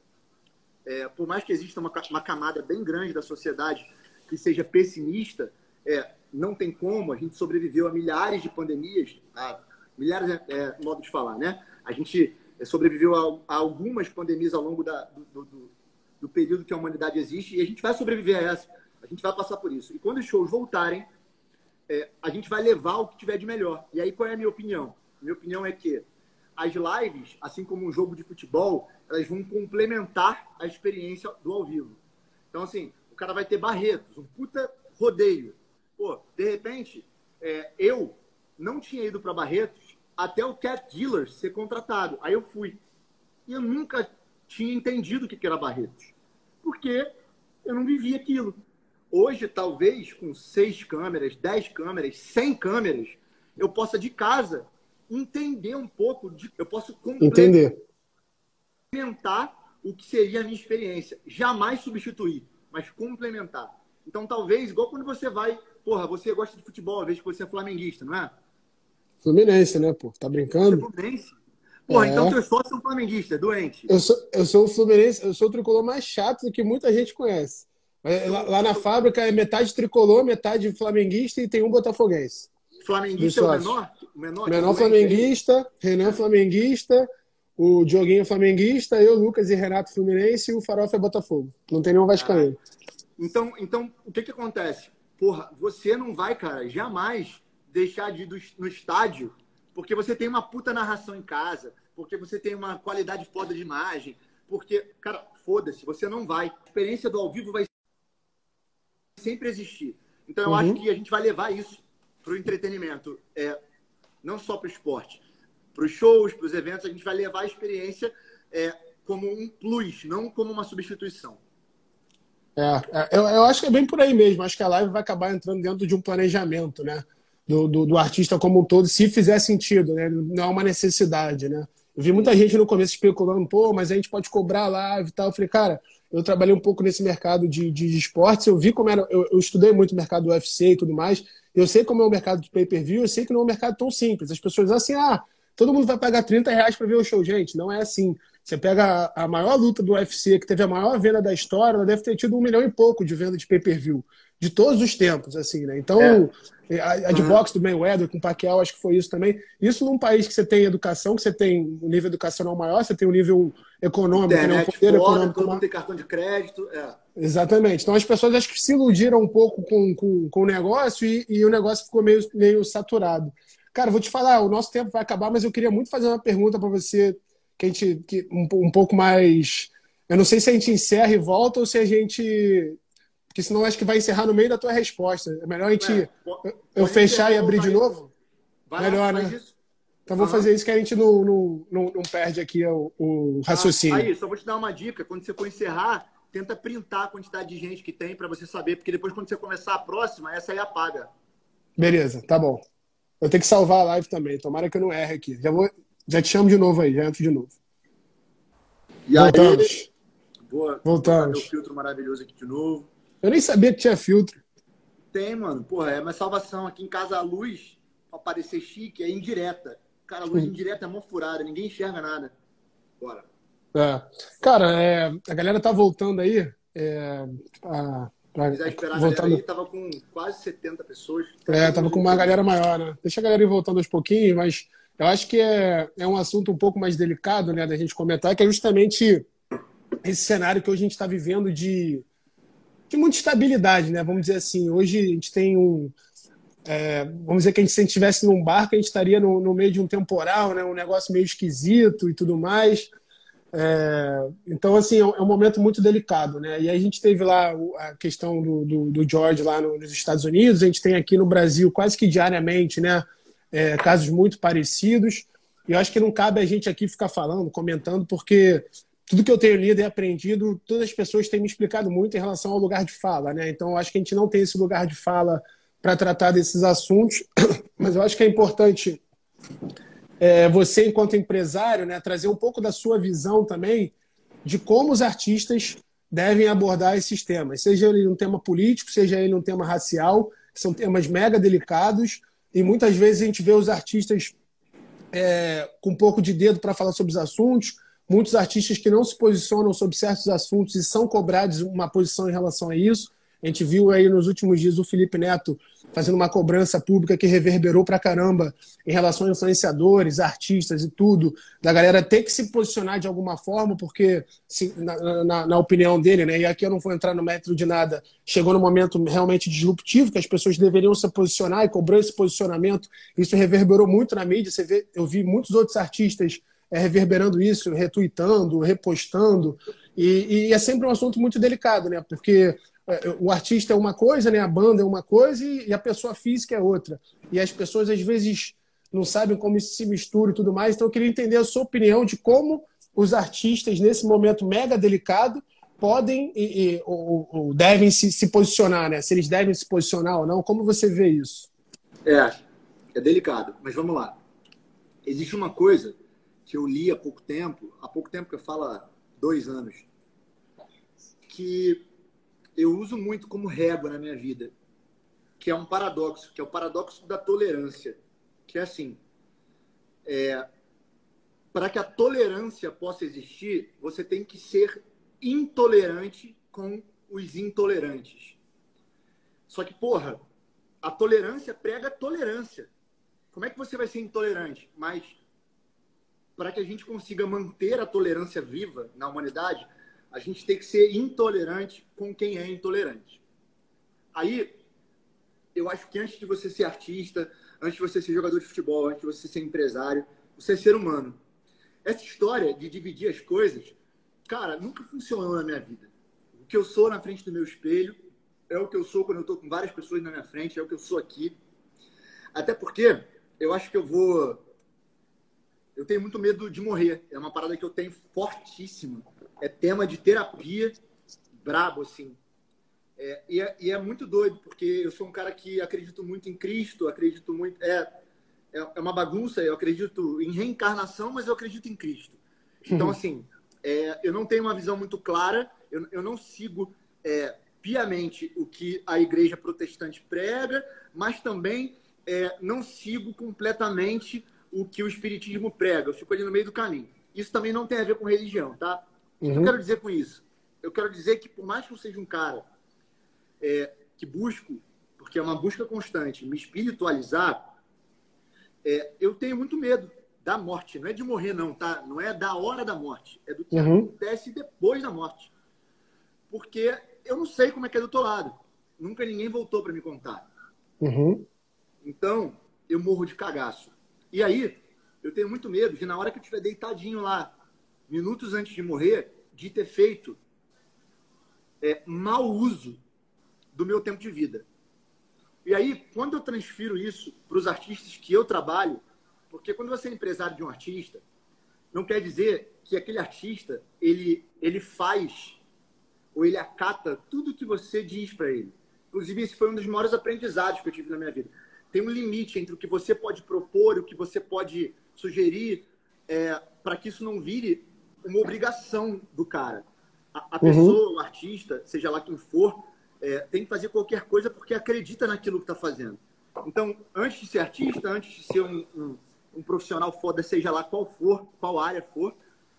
é, por mais que exista uma, uma camada bem grande da sociedade que seja pessimista, é, não tem como, a gente sobreviveu a milhares de pandemias, a milhares é, é modo de falar, né? A gente é, sobreviveu a, a algumas pandemias ao longo da, do, do, do, período que a humanidade existe e a gente vai sobreviver a essa, a gente vai passar por isso. E quando os shows voltarem, é, a gente vai levar o que tiver de melhor. E aí qual é a minha opinião? Minha opinião é que as lives, assim como um jogo de futebol, elas vão complementar a experiência do ao vivo. Então, assim, o cara vai ter Barretos, um puta rodeio. Pô, de repente, é, eu não tinha ido para Barretos até o Cat Dealer ser contratado. Aí eu fui. E eu nunca tinha entendido o que era Barretos. Porque eu não vivia aquilo. Hoje, talvez, com seis câmeras, dez câmeras, cem câmeras, eu possa de casa entender um pouco, de, eu posso entender complementar o que seria a minha experiência. Jamais substituir, mas complementar. Então, talvez, igual quando você vai, porra, você gosta de futebol, às vezes que você é flamenguista, não é? Fluminense, né, pô? Tá brincando? Você é Fluminense? Porra, é. então teus sócios são flamenguistas, doente. Eu sou, eu sou o Fluminense, eu sou o tricolor mais chato do que muita gente conhece. Lá, lá na fábrica é metade tricolor, metade flamenguista e tem um botafoguense. Flamenguista é o menor? O menor, menor flamenguista, Renan flamenguista, o Dioguinho flamenguista, eu, Lucas e Renato Fluminense e o Farofa é Botafogo. Não tem nenhum vascaíno. Ah, então, então, o que que acontece? Porra, você não vai, cara, jamais deixar de ir no estádio porque você tem uma puta narração em casa, porque você tem uma qualidade foda de imagem, porque, cara, foda-se, você não vai. A experiência do ao vivo vai sempre existir. Então, eu uhum. acho que a gente vai levar isso para o entretenimento, é, não só para o esporte. Para os shows, para os eventos, a gente vai levar a experiência é, como um plus, não como uma substituição. É, é, eu, eu, acho que é bem por aí mesmo. Acho que a live vai acabar entrando dentro de um planejamento, né? Do, do, do, artista como um todo, se fizer sentido, né? Não é uma necessidade, né? Eu vi muita gente no começo especulando, pô, mas a gente pode cobrar live e tal. Eu falei, cara, eu trabalhei um pouco nesse mercado de, de, de esportes, eu vi como era, eu, eu estudei muito o mercado do UFC e tudo mais, eu sei como é o mercado de pay-per-view, eu sei que não é um mercado tão simples. As pessoas dizem assim, ah, todo mundo vai pagar 30 reais para ver o show. Gente, não é assim. Você pega a, maior luta do UFC, que teve a maior venda da história, ela deve ter tido um milhão e pouco de venda de pay-per-view. De todos os tempos, assim, né? Então, é. a, a, de uhum. boxe do Mayweather com o Pacquiao, acho que foi isso também. Isso num país que você tem educação, que você tem um nível educacional maior, você tem um nível econômico, Internet né? um poder fora, econômico. Todo mundo tem cartão de crédito. É. Exatamente. Então, as pessoas acho que se iludiram um pouco com, com, com o negócio e, e o negócio ficou meio, meio saturado. Cara, vou te falar, o nosso tempo vai acabar, mas eu queria muito fazer uma pergunta para você que a gente que, um, um pouco mais. Eu não sei se a gente encerra e volta ou se a gente. Porque senão acho que vai encerrar no meio da tua resposta. É melhor a gente é, eu, eu fechar e abrir de novo? Vai melhor, né? Então vou fazer isso que a gente não, não, não, não perde aqui o, o raciocínio. Ah, aí, só vou te dar uma dica. Quando você for encerrar, tenta printar a quantidade de gente que tem para você saber, porque depois quando você começar a próxima, essa aí apaga. Beleza, tá bom. Eu tenho que salvar a live também. Tomara que eu não erre aqui. Já vou, já te chamo de novo aí, já entro de novo. E Voltamos. Aí, boa, Voltamos. Meu filtro maravilhoso aqui de novo. Eu nem sabia que tinha filtro. Tem, mano. Porra, é uma salvação. Aqui em casa a luz, pra parecer chique, é indireta. Cara, a luz indireta é mó furada, ninguém enxerga nada. Bora. É. Cara, é, a galera tá voltando aí. É, a, pra, esperar voltando... a aí, tava com quase 70 pessoas. É, tava com uma galera maior, né? Deixa a galera ir voltando aos pouquinhos, mas eu acho que é, é um assunto um pouco mais delicado né, da gente comentar, que é justamente esse cenário que hoje a gente está vivendo de, de muita estabilidade, né? Vamos dizer assim, hoje a gente tem um. É, vamos dizer que a gente, se a gente estivesse num barco, a gente estaria no, no, meio de um temporal, né? um negócio meio esquisito e tudo mais. É, então, assim, é um, é um, momento muito delicado, né? E aí a gente teve lá a questão do, do, do George lá no, nos Estados Unidos, a gente tem aqui no Brasil quase que diariamente, né? é, casos muito parecidos. E eu acho que não cabe a gente aqui ficar falando, comentando, porque tudo que eu tenho lido e aprendido, todas as pessoas têm me explicado muito em relação ao lugar de fala, né? Então, eu acho que a gente não tem esse lugar de fala para tratar desses assuntos, mas eu acho que é importante é, você, enquanto empresário, né, trazer um pouco da sua visão também de como os artistas devem abordar esses temas, seja ele um tema político, seja ele um tema racial, são temas mega delicados, e muitas vezes a gente vê os artistas é, com um pouco de dedo para falar sobre os assuntos, muitos artistas que não se posicionam sobre certos assuntos e são cobrados uma posição em relação a isso. A gente viu aí nos últimos dias o Felipe Neto fazendo uma cobrança pública que reverberou pra caramba em relação a influenciadores, artistas e tudo, da galera ter que se posicionar de alguma forma, porque, na, na, na, opinião dele, né, e aqui eu não vou entrar no método de nada, chegou no momento realmente disruptivo, que as pessoas deveriam se posicionar e cobrou esse posicionamento. Isso reverberou muito na mídia. Você vê, eu vi muitos outros artistas é, reverberando isso, retweetando, repostando. E, e, é sempre um assunto muito delicado, né? Porque o artista é uma coisa, né? A banda é uma coisa e a pessoa física é outra. E as pessoas às vezes não sabem como isso se mistura e tudo mais. Então eu queria entender a sua opinião de como os artistas, nesse momento mega delicado, podem e, e ou, ou, devem se, se posicionar, né? Se eles devem se posicionar ou não, como você vê isso? É, é delicado, mas vamos lá. Existe uma coisa que eu li há pouco tempo, há pouco tempo que eu falo dois anos, que eu uso muito como régua na minha vida, que é um paradoxo, que é o paradoxo da tolerância, que é assim, é, para que a tolerância possa existir, você tem que ser intolerante com os intolerantes. Só que, porra, a tolerância prega tolerância. Como é que você vai ser intolerante? Mas para que a gente consiga manter a tolerância viva na humanidade, a gente tem que ser intolerante com quem é intolerante. Aí, eu acho que antes de você ser artista, antes de você ser jogador de futebol, antes de você ser empresário, você é ser humano. Essa história de dividir as coisas cara, nunca funcionou na minha vida. O que eu sou na frente do meu espelho é o que eu sou quando eu estou com várias pessoas na minha frente, é o que eu sou aqui. Até porque eu acho que eu vou. Eu tenho muito medo de morrer. É uma parada que eu tenho fortíssima. É tema de terapia, brabo, assim. É, e, é, e, é, muito doido, porque eu sou um cara que acredito muito em Cristo, acredito muito. É, é, é uma bagunça, eu acredito em reencarnação, mas eu acredito em Cristo. Então, assim, é, eu não tenho uma visão muito clara, eu, eu não sigo é, piamente o que a igreja protestante prega, mas também é, não sigo completamente o que o espiritismo prega. Eu fico ali no meio do caminho. Isso também não tem a ver com religião, tá? O uhum. que eu uhum. quero dizer com isso? Eu quero dizer que, por mais que eu seja um cara é, que busco, porque é uma busca constante, me espiritualizar, é, eu tenho muito medo da morte. Não é de morrer, não, tá? Não é da hora da morte. É do que uhum. acontece depois da morte. Porque eu não sei como é que é do outro lado. Nunca ninguém voltou para me contar. Uhum. Então, eu morro de cagaço. E aí, eu tenho muito medo de, na hora que eu estiver deitadinho lá, minutos antes de morrer, de ter feito é, mau uso do meu tempo de vida. E aí, quando eu transfiro isso para os artistas que eu trabalho, porque quando você é empresário de um artista, não quer dizer que aquele artista ele, ele faz ou ele acata tudo que você diz para ele. Inclusive, esse foi um dos maiores aprendizados que eu tive na minha vida. Tem um limite entre o que você pode propor, o que você pode sugerir, é, para que isso não vire uma obrigação do cara. A, a uhum. pessoa, o artista, seja lá quem for, é, tem que fazer qualquer coisa porque acredita naquilo que está fazendo. Então, antes de ser artista, antes de ser um, um, um profissional foda, seja lá qual for, qual área for,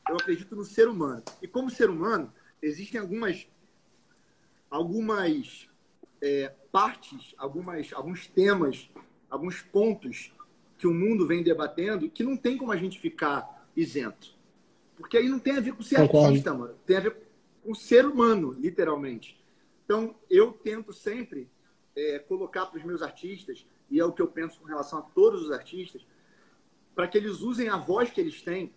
eu acredito no ser humano. E como ser humano, existem algumas algumas é, partes, algumas, alguns temas, alguns pontos que o mundo vem debatendo que não tem como a gente ficar isento. Porque aí não tem a ver com ser Concordo. artista, mano. Tem a ver com ser humano, literalmente. Então, eu tento sempre é, colocar para os meus artistas, e é o que eu penso com relação a todos os artistas, para que eles usem a voz que eles têm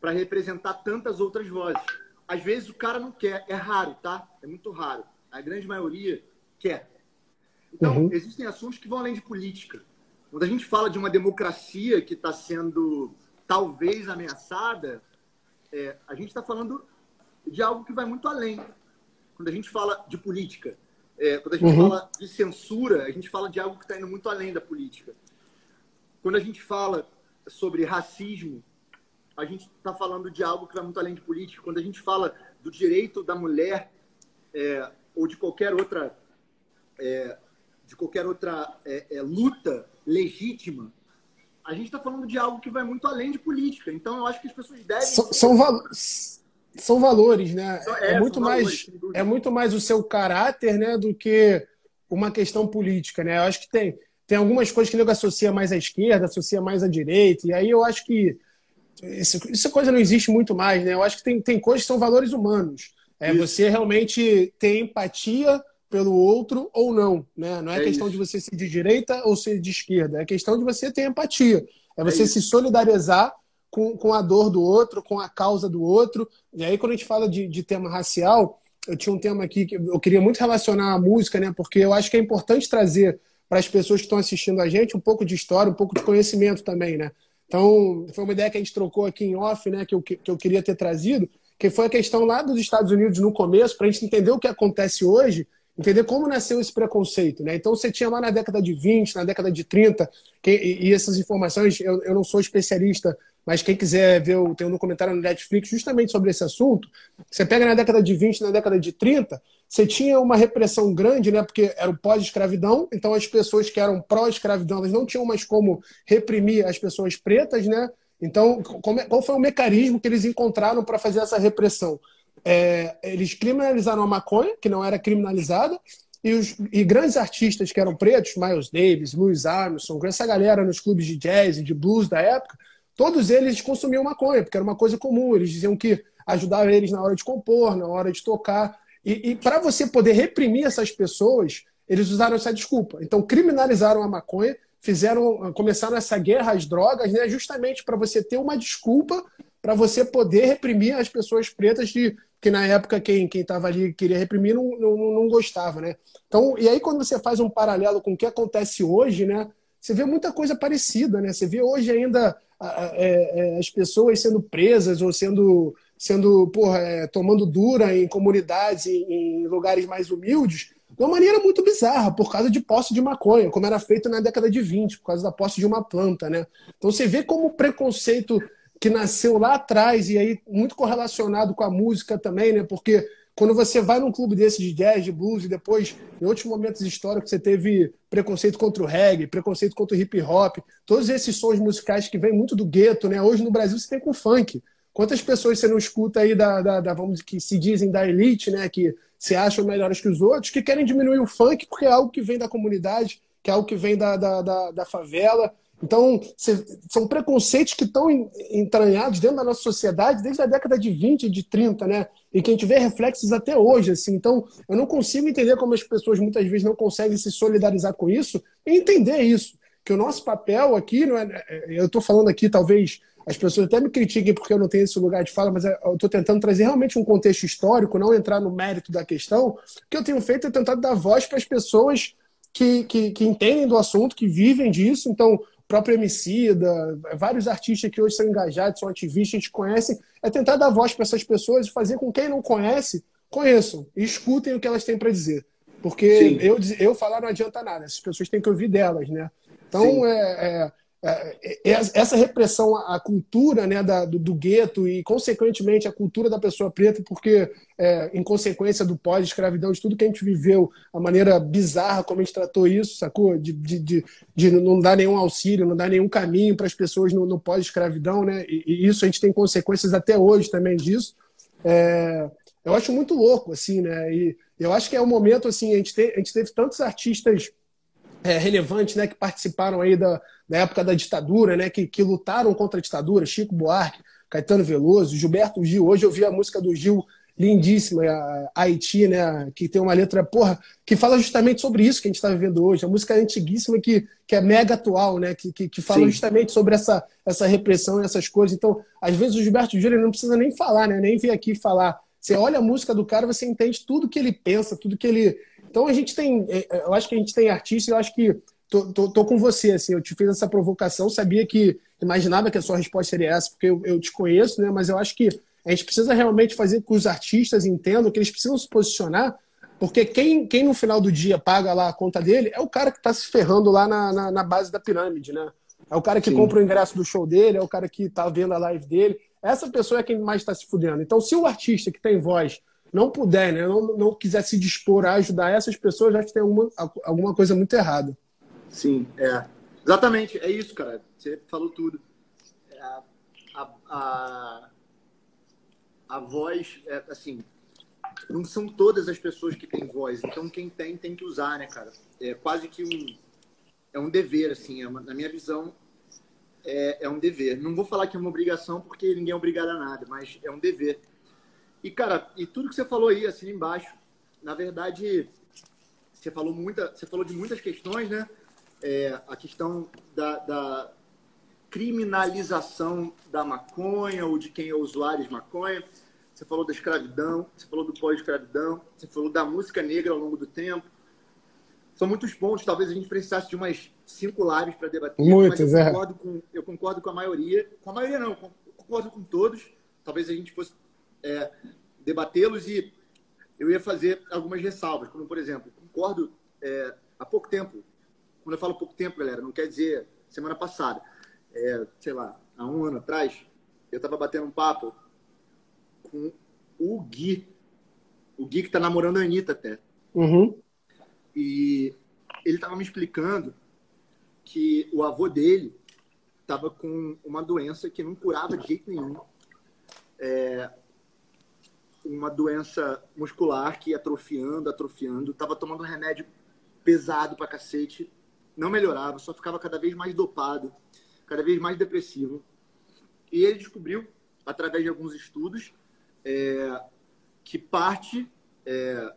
para representar tantas outras vozes. Às vezes o cara não quer, é raro, tá? É muito raro. A grande maioria quer. Então, uhum. existem assuntos que vão além de política. Quando a gente fala de uma democracia que está sendo talvez ameaçada, é, a gente está falando de algo que vai muito além. Quando a gente fala de política, é, quando a gente uhum. fala de censura, a gente fala de algo que está indo muito além da política. Quando a gente fala sobre racismo, a gente está falando de algo que vai muito além de política. Quando a gente fala do direito da mulher é, ou de qualquer outra é, de qualquer outra é, é luta legítima, a gente está falando de algo que vai muito além de política. Então, eu acho que as pessoas devem. São, são, val são valores, né? É, é muito mais é muito mais o seu caráter, né, do que uma questão política, né? Eu acho que tem tem algumas coisas que o nego associa mais à esquerda, associa mais à direita, e aí eu acho que isso, essa coisa não existe muito mais, né? Eu acho que tem, tem coisas que são valores humanos. É isso. você realmente ter empatia pelo outro ou não, né? Não é, é questão isso. de você ser de direita ou ser de esquerda, é questão de você ter empatia. É, é você é se solidarizar com, com a dor do outro, com a causa do outro. E aí, quando a gente fala de, de tema racial, eu tinha um tema aqui que eu queria muito relacionar à música, né? Porque eu acho que é importante trazer para as pessoas que estão assistindo a gente um pouco de história, um pouco de conhecimento também, né? Então, foi uma ideia que a gente trocou aqui em off, né, que eu, que eu queria ter trazido, que foi a questão lá dos Estados Unidos no começo, para a gente entender o que acontece hoje, entender como nasceu esse preconceito. Né? Então, você tinha lá na década de 20, na década de 30, que, e, essas informações, eu, eu não sou especialista, mas quem quiser ver, tem um documentário no Netflix justamente sobre esse assunto. Você pega na década de 20, na década de 30, você tinha uma repressão grande, né? Porque era o pós-escravidão, então as pessoas que eram pró-escravidão, elas não tinham mais como reprimir as pessoas pretas, né? Então, é, qual foi o mecanismo que eles encontraram para fazer essa repressão? É, eles criminalizaram a maconha, que não era criminalizada, e, os, e grandes artistas que eram pretos, Miles Davis, Louis Armstrong, essa galera nos clubes de jazz e de blues da época, todos eles consumiam maconha, porque era uma coisa comum. Eles diziam que ajudava eles na hora de compor, na hora de tocar. E, e para você poder reprimir essas pessoas, eles usaram essa desculpa. Então, criminalizaram a maconha, fizeram, começaram essa guerra às drogas, né, justamente para você ter uma desculpa para você poder reprimir as pessoas pretas de que na época quem estava ali queria reprimir não, não, não gostava, né? Então, e aí quando você faz um paralelo com o que acontece hoje, né? Você vê muita coisa parecida, né? Você vê hoje ainda é, é, as pessoas sendo presas ou sendo, sendo porra, é, tomando dura em comunidades, em, em, lugares mais humildes, de uma maneira muito bizarra, por causa de posse de maconha, como era feito na década de 20, por causa da posse de uma planta, né? Então você vê como o preconceito que nasceu lá atrás e aí muito correlacionado com a música também, né? Porque quando você vai num clube desse de jazz, de blues, e depois, em outros momentos históricos, você teve preconceito contra o reggae, preconceito contra o hip hop, todos esses sons musicais que vêm muito do gueto, né? Hoje no Brasil você tem com funk. Quantas pessoas você não escuta aí da, da, da, vamos que se dizem da elite, né? Que se acham melhores que os outros, que querem diminuir o funk porque é algo que vem da comunidade, que é algo que vem da, da, da, da favela. Então, são preconceitos que estão entranhados dentro da nossa sociedade desde a década de 20, de 30, né? E que a gente vê reflexos até hoje, assim. Então, eu não consigo entender como as pessoas muitas vezes não conseguem se solidarizar com isso e entender isso. Que o nosso papel aqui, não é, é eu estou falando aqui, talvez as pessoas até me critiquem porque eu não tenho esse lugar de fala, mas é, eu estou tentando trazer realmente um contexto histórico, não entrar no mérito da questão. O que eu tenho feito é tentar dar voz para as pessoas que, que, que entendem do assunto, que vivem disso. Então, próprio Emicida, vários artistas que hoje são engajados, são ativistas, a gente conhece, é tentar dar voz para essas pessoas e fazer com quem não conhece, conheçam e escutem o que elas têm para dizer. Porque eu, eu falar não adianta nada, essas pessoas têm que ouvir delas, né? Então, é, é, essa repressão à cultura né, da, do, do, gueto e, consequentemente, a cultura da pessoa preta, porque, é, em consequência do pós-escravidão, de tudo que a gente viveu, a maneira bizarra como a gente tratou isso, sacou? De, de, de, de não dar nenhum auxílio, não dar nenhum caminho para as pessoas no, no pós-escravidão, né? E, e, isso a gente tem consequências até hoje também disso. É, eu acho muito louco, assim, né? E eu acho que é o um momento, assim, a gente, te, a gente teve tantos artistas é, relevantes, né, que participaram aí da, da época da ditadura, né, que, que lutaram contra a ditadura, Chico Buarque, Caetano Veloso, Gilberto Gil. Hoje eu vi a música do Gil lindíssima, a Haiti, né, que tem uma letra, porra, que fala justamente sobre isso que a gente está vivendo hoje. A música é antiguíssima que, que é mega atual, né, que, que, que fala Sim. justamente sobre essa, essa repressão e essas coisas. Então, às vezes o Gilberto Gil ele não precisa nem falar, né, nem vir aqui falar. Você olha a música do cara, você entende tudo que ele pensa, tudo que ele então a gente tem, é, é, eu acho que a gente tem artista, eu acho que tô, tô, tô, com você, assim, eu te fiz essa provocação, sabia que, imaginava que a sua resposta seria essa, porque eu, eu te conheço, né? Mas eu acho que a gente precisa realmente fazer com que os artistas entendam que eles precisam se posicionar, porque quem, quem no final do dia paga lá a conta dele é o cara que está se ferrando lá na, na, na, base da pirâmide, né? É o cara que Sim. compra o ingresso do show dele, é o cara que está vendo a live dele. Essa pessoa é quem mais está se fudendo. Então, se o artista que tem voz não puder, né, não, não quiser se dispor a ajudar essas pessoas, já tem alguma, alguma coisa muito errada. Sim, é. Exatamente, é isso, cara. Você falou tudo. É, a, a, a, a voz, é, assim, não são todas as pessoas que têm voz. Então, quem tem, tem que usar, né, cara? É quase que um. É um dever, assim. É uma, na minha visão, é, é um dever. Não vou falar que é uma obrigação, porque ninguém é obrigado a nada, mas é um dever. E, cara, e tudo que você falou aí, assim embaixo, na verdade, você falou, muita, você falou de muitas questões, né? É, a questão da, da, criminalização da maconha ou de quem é usuário de maconha. Você falou da escravidão, você falou do pós-escravidão, você falou da música negra ao longo do tempo. são muitos pontos. Talvez a gente precisasse de umas cinco lives para debater. Muitos, eu é. concordo, com, eu concordo com a maioria. Com a maioria, não. Concordo com todos. Talvez a gente fosse é, debatê-los e eu ia fazer algumas ressalvas. Como, por exemplo, concordo é, há pouco tempo. Quando eu falo pouco tempo, galera, não quer dizer semana passada. É, sei lá, há um ano atrás, eu estava batendo um papo com o Gui. O Gui que está namorando a Anitta até. Uhum. E ele estava me explicando que o avô dele estava com uma doença que não curava de jeito nenhum. É uma doença muscular que ia atrofiando, atrofiando. Estava tomando um remédio pesado pra cacete. Não melhorava, só ficava cada vez mais dopado, cada vez mais depressivo. E ele descobriu, através de alguns estudos, é, que parte é,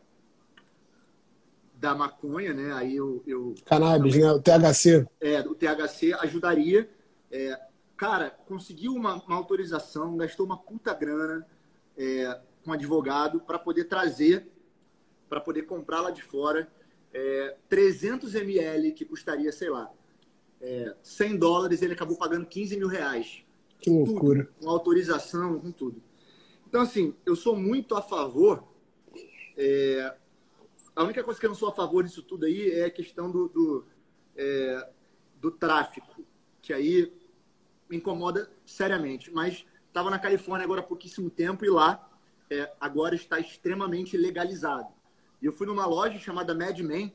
da maconha, né? Aí eu, eu Cannabis, né? O THC. é, o THC ajudaria. É, cara, conseguiu uma, uma autorização, gastou uma puta grana é, com advogado para poder trazer, para poder comprar lá de fora. É, 300 ml, que custaria, sei lá, é, 100 dólares, ele acabou pagando 15 mil reais. Que loucura. Tudo, com autorização, com tudo. Então, assim, eu sou muito a favor. é, a única coisa que eu não sou a favor disso tudo aí é a questão do, do, é, do tráfico, que aí me incomoda seriamente. Mas estava na Califórnia agora há pouquíssimo tempo e lá é, agora está extremamente legalizado. E eu fui numa loja chamada Mad Men,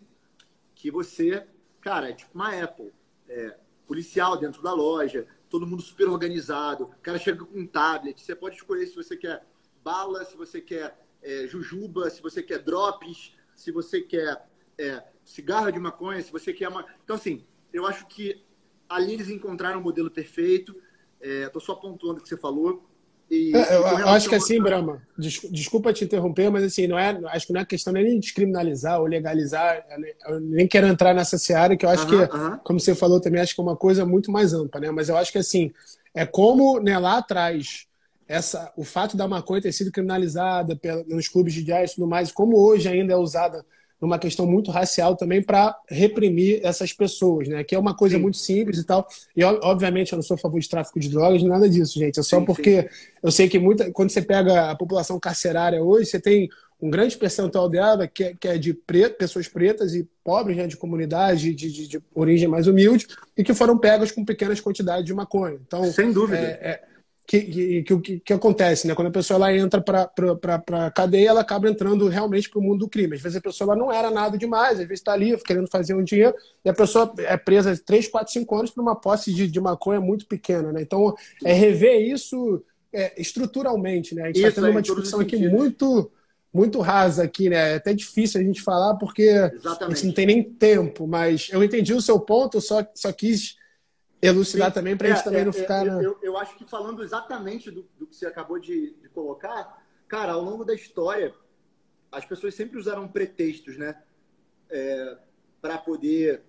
que você, cara, é tipo uma Apple. É, policial dentro da loja, todo mundo super organizado. O cara chega com um tablet. Você pode escolher se você quer bala, se você quer é, jujuba, se você quer drops, se você quer é, cigarro de maconha, se você quer uma. Então, assim, eu acho que ali eles encontraram o modelo perfeito. Estou só pontuando o que você falou. E, É, eu, acho que a- assim, Brahma, des- desculpa te interromper, mas assim, não é, acho que não é questão nem de descriminalizar ou legalizar, eu nem- eu nem quero entrar nessa seara, que eu acho Aham, que, aham. como você falou também, acho que é uma coisa muito mais ampla, né? Mas eu acho que assim, é como né, lá atrás, essa, o fato da maconha ter sido criminalizada pela- nos clubes de jazz e tudo mais, como hoje ainda é usada numa questão muito racial também para reprimir essas pessoas, né? Que é uma coisa Sim. muito simples e tal. E ob- obviamente eu não sou a favor de tráfico de drogas, nada disso, gente. É só Sim, porque eu sei que muita, quando você pega a população carcerária hoje, você tem um grande percentual dela que é, que é de pre- pessoas pretas e pobres, né, de comunidade, de, de- de origem mais humilde, e que foram pegas com pequenas quantidades de maconha. Então, Sem dúvida. é, é, que, que, que, que, acontece, né? Quando a pessoa ela entra para a cadeia, ela acaba entrando realmente para o mundo do crime. Às vezes a pessoa ela não era nada demais, às vezes está ali querendo fazer um dinheiro, e a pessoa é presa 3, 4, 5 anos por uma posse de, de maconha muito pequena, né? Então, é rever isso é, estruturalmente, né? A gente está tendo uma discussão aqui sentidos. muito muito rasa aqui, né? É até difícil a gente falar porque a gente Exatamente. não tem nem tempo, mas eu entendi o seu ponto, só, só quis elucidar Sim. também para a gente É, também é, não é, ficar. eu, eu, eu acho que falando exatamente do, do que você acabou de, de colocar, cara, ao longo da história, as pessoas sempre usaram pretextos, né? para poder,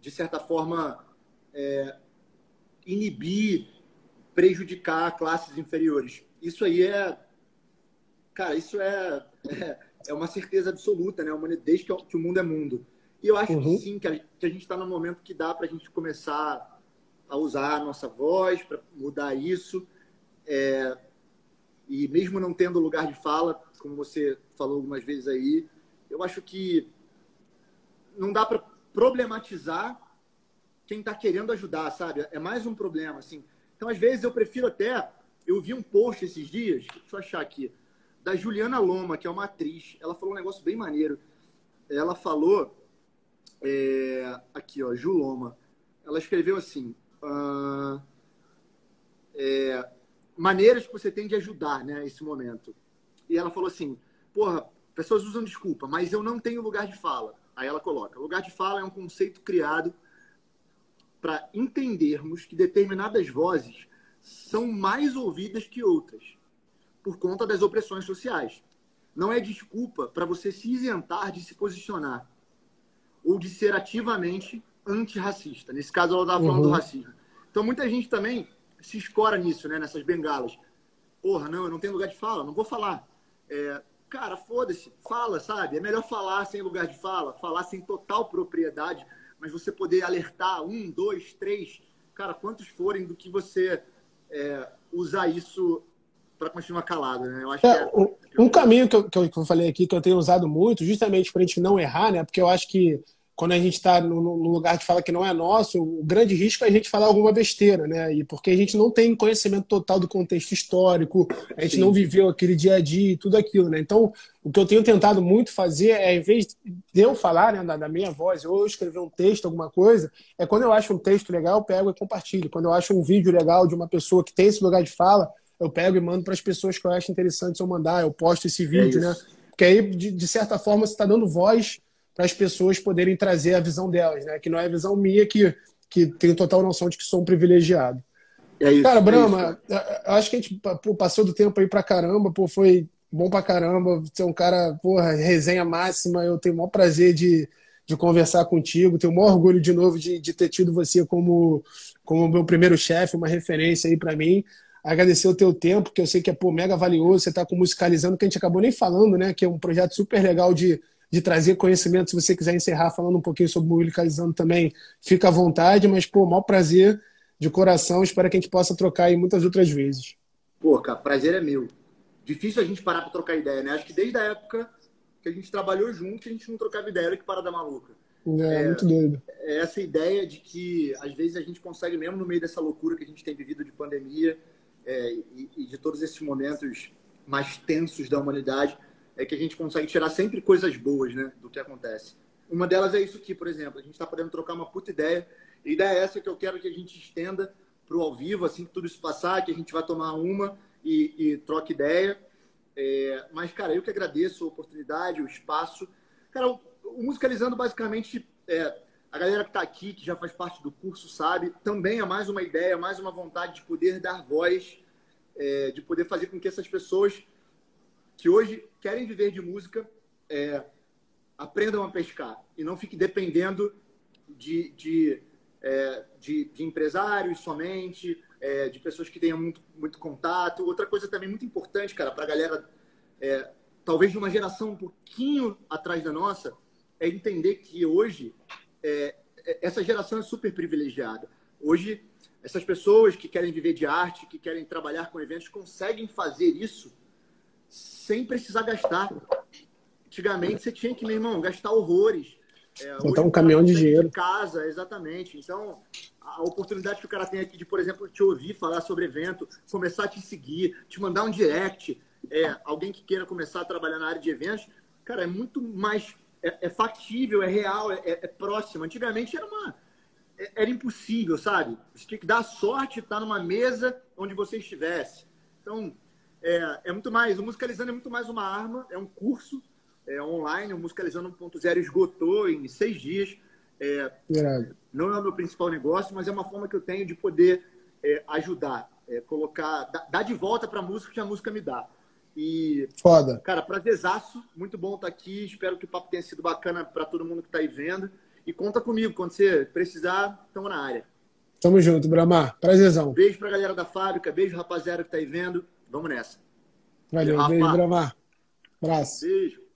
de certa forma, é, inibir, prejudicar classes inferiores. Isso aí é. Cara, isso é, é, é uma certeza absoluta, né? Desde que, o- mundo é mundo. E eu acho Uhum. que sim, que a, que a gente está num momento que dá para a gente começar a usar a nossa voz para mudar isso. É, e mesmo não tendo lugar de fala, como você falou algumas vezes aí, eu acho que não dá para problematizar quem está querendo ajudar, sabe? É mais um problema, assim. Então, às vezes, eu prefiro até. Eu vi um post esses dias, deixa eu achar aqui, da Juliana Loma, que é uma atriz. Ela falou um negócio bem maneiro. Ela falou. é, aqui, ó, Ju Loma. Ela escreveu assim. Ah, é, maneiras que você tem de ajudar, né, esse momento. E ela falou assim: porra, pessoas usam desculpa, mas eu não tenho lugar de fala. Aí ela coloca: lugar de fala é um conceito criado para entendermos que determinadas vozes são mais ouvidas que outras, por conta das opressões sociais. Não é desculpa para você se isentar de se posicionar ou de ser ativamente antirracista. Nesse caso, ela estava falando Uhum. do racismo. Então, muita gente também se escora nisso, né? nessas bengalas. Porra, não, eu não tenho lugar de fala, não vou falar. É, cara, foda-se, fala, sabe? É melhor falar sem lugar de fala, falar sem total propriedade, mas você poder alertar um, dois, três, cara, quantos forem do que você é, usar isso para continuar calado, né? Eu acho é, que é... Um caminho que eu, que eu falei aqui, que eu tenho usado muito, justamente para a gente não errar, né? Porque eu acho que quando a gente está no, no, lugar de fala que não é nosso, o grande risco é a gente falar alguma besteira, né? E porque a gente não tem conhecimento total do contexto histórico, a gente Sim. não viveu aquele dia a dia e tudo aquilo, né? Então, o que eu tenho tentado muito fazer é, em vez de eu falar né, da, minha voz, ou eu escrever um texto, alguma coisa, é quando eu acho um texto legal, eu pego e compartilho. Quando eu acho um vídeo legal de uma pessoa que tem esse lugar de fala, eu pego e mando para as pessoas que eu acho interessante eu mandar, eu posto esse vídeo, é né? Porque aí, de, de certa forma, você está dando voz para as pessoas poderem trazer a visão delas, né? Que não é a visão minha que, que tenho total noção de que sou um privilegiado. É isso, Cara, Brahma, é isso. eu acho que a gente pô, passou do tempo aí pra caramba, pô, foi bom pra caramba. Você é um cara, porra, resenha máxima. Eu tenho o maior prazer de, de conversar contigo. Tenho o maior orgulho de novo de, de ter tido você como, como meu primeiro chefe, uma referência aí para mim. Agradecer o teu tempo, que eu sei que é pô, mega valioso. Você tá com Musicalizando, que a gente acabou nem falando, né? Que é um projeto super legal de de trazer conhecimento. Se você quiser encerrar falando um pouquinho sobre o Mobilicalizando também, fica à vontade, mas, pô, maior prazer de coração. Espero que a gente possa trocar aí muitas outras vezes. Pô, cara, prazer é meu. Difícil a gente parar para trocar ideia, né? Acho que desde a época que a gente trabalhou junto, a gente não trocava ideia. Olha que parada maluca. É, é, muito doido. É essa ideia de que, às vezes, a gente consegue, mesmo no meio dessa loucura que a gente tem vivido de pandemia é, e, e de todos esses momentos mais tensos da humanidade, é que a gente consegue tirar sempre coisas boas né, do que acontece. Uma delas é isso aqui, por exemplo. A gente está podendo trocar uma puta ideia. E ideia é essa que eu quero que a gente estenda para o ao vivo, assim que tudo isso passar, que a gente vai tomar uma e, e troque ideia. É, mas, cara, eu que agradeço a oportunidade, o espaço. Cara, o, o Musicalizando, basicamente, é, a galera que está aqui, que já faz parte do curso, sabe, também é mais uma ideia, mais uma vontade de poder dar voz, é, de poder fazer com que essas pessoas que hoje querem viver de música é, aprendam a pescar e não fiquem dependendo de, de, é, de, de, empresários somente, é, de pessoas que tenham muito, muito contato. Outra coisa também muito importante, cara, para a galera, é, talvez de uma geração um pouquinho atrás da nossa, é entender que hoje é, é, essa geração é super privilegiada. Hoje, essas pessoas que querem viver de arte, que querem trabalhar com eventos, conseguem fazer isso sem precisar gastar. Antigamente você tinha que, meu irmão, gastar horrores. É, Montar um caminhão de dinheiro. De casa, exatamente. Então, a oportunidade que o cara tem aqui de, por exemplo, te ouvir falar sobre evento, começar a te seguir, te mandar um direct, é, alguém que queira começar a trabalhar na área de eventos, cara, é muito mais. É, é factível, é real, é, é, próximo. Antigamente era uma. É, era impossível, sabe? Você tinha que dar sorte estar numa mesa onde você estivesse. Então, é, é muito mais, o Musicalizando é muito mais uma arma, é um curso é, online, o Musicalizando 1.0 esgotou em seis dias. É, não é o meu principal negócio, mas é uma forma que eu tenho de poder é, ajudar, é, colocar, dar de volta para a música que a música me dá. E, Foda. Cara, prazerzaço, muito bom estar aqui. Espero que o papo tenha sido bacana para todo mundo que está aí vendo. E conta comigo, quando você precisar, estamos na área. Tamo junto, Bramar. Prazerzão. Beijo pra galera da fábrica, beijo rapaziada que tá aí vendo. Vamos nessa. Valeu, beijo, Bramar. Abraço. Beijo.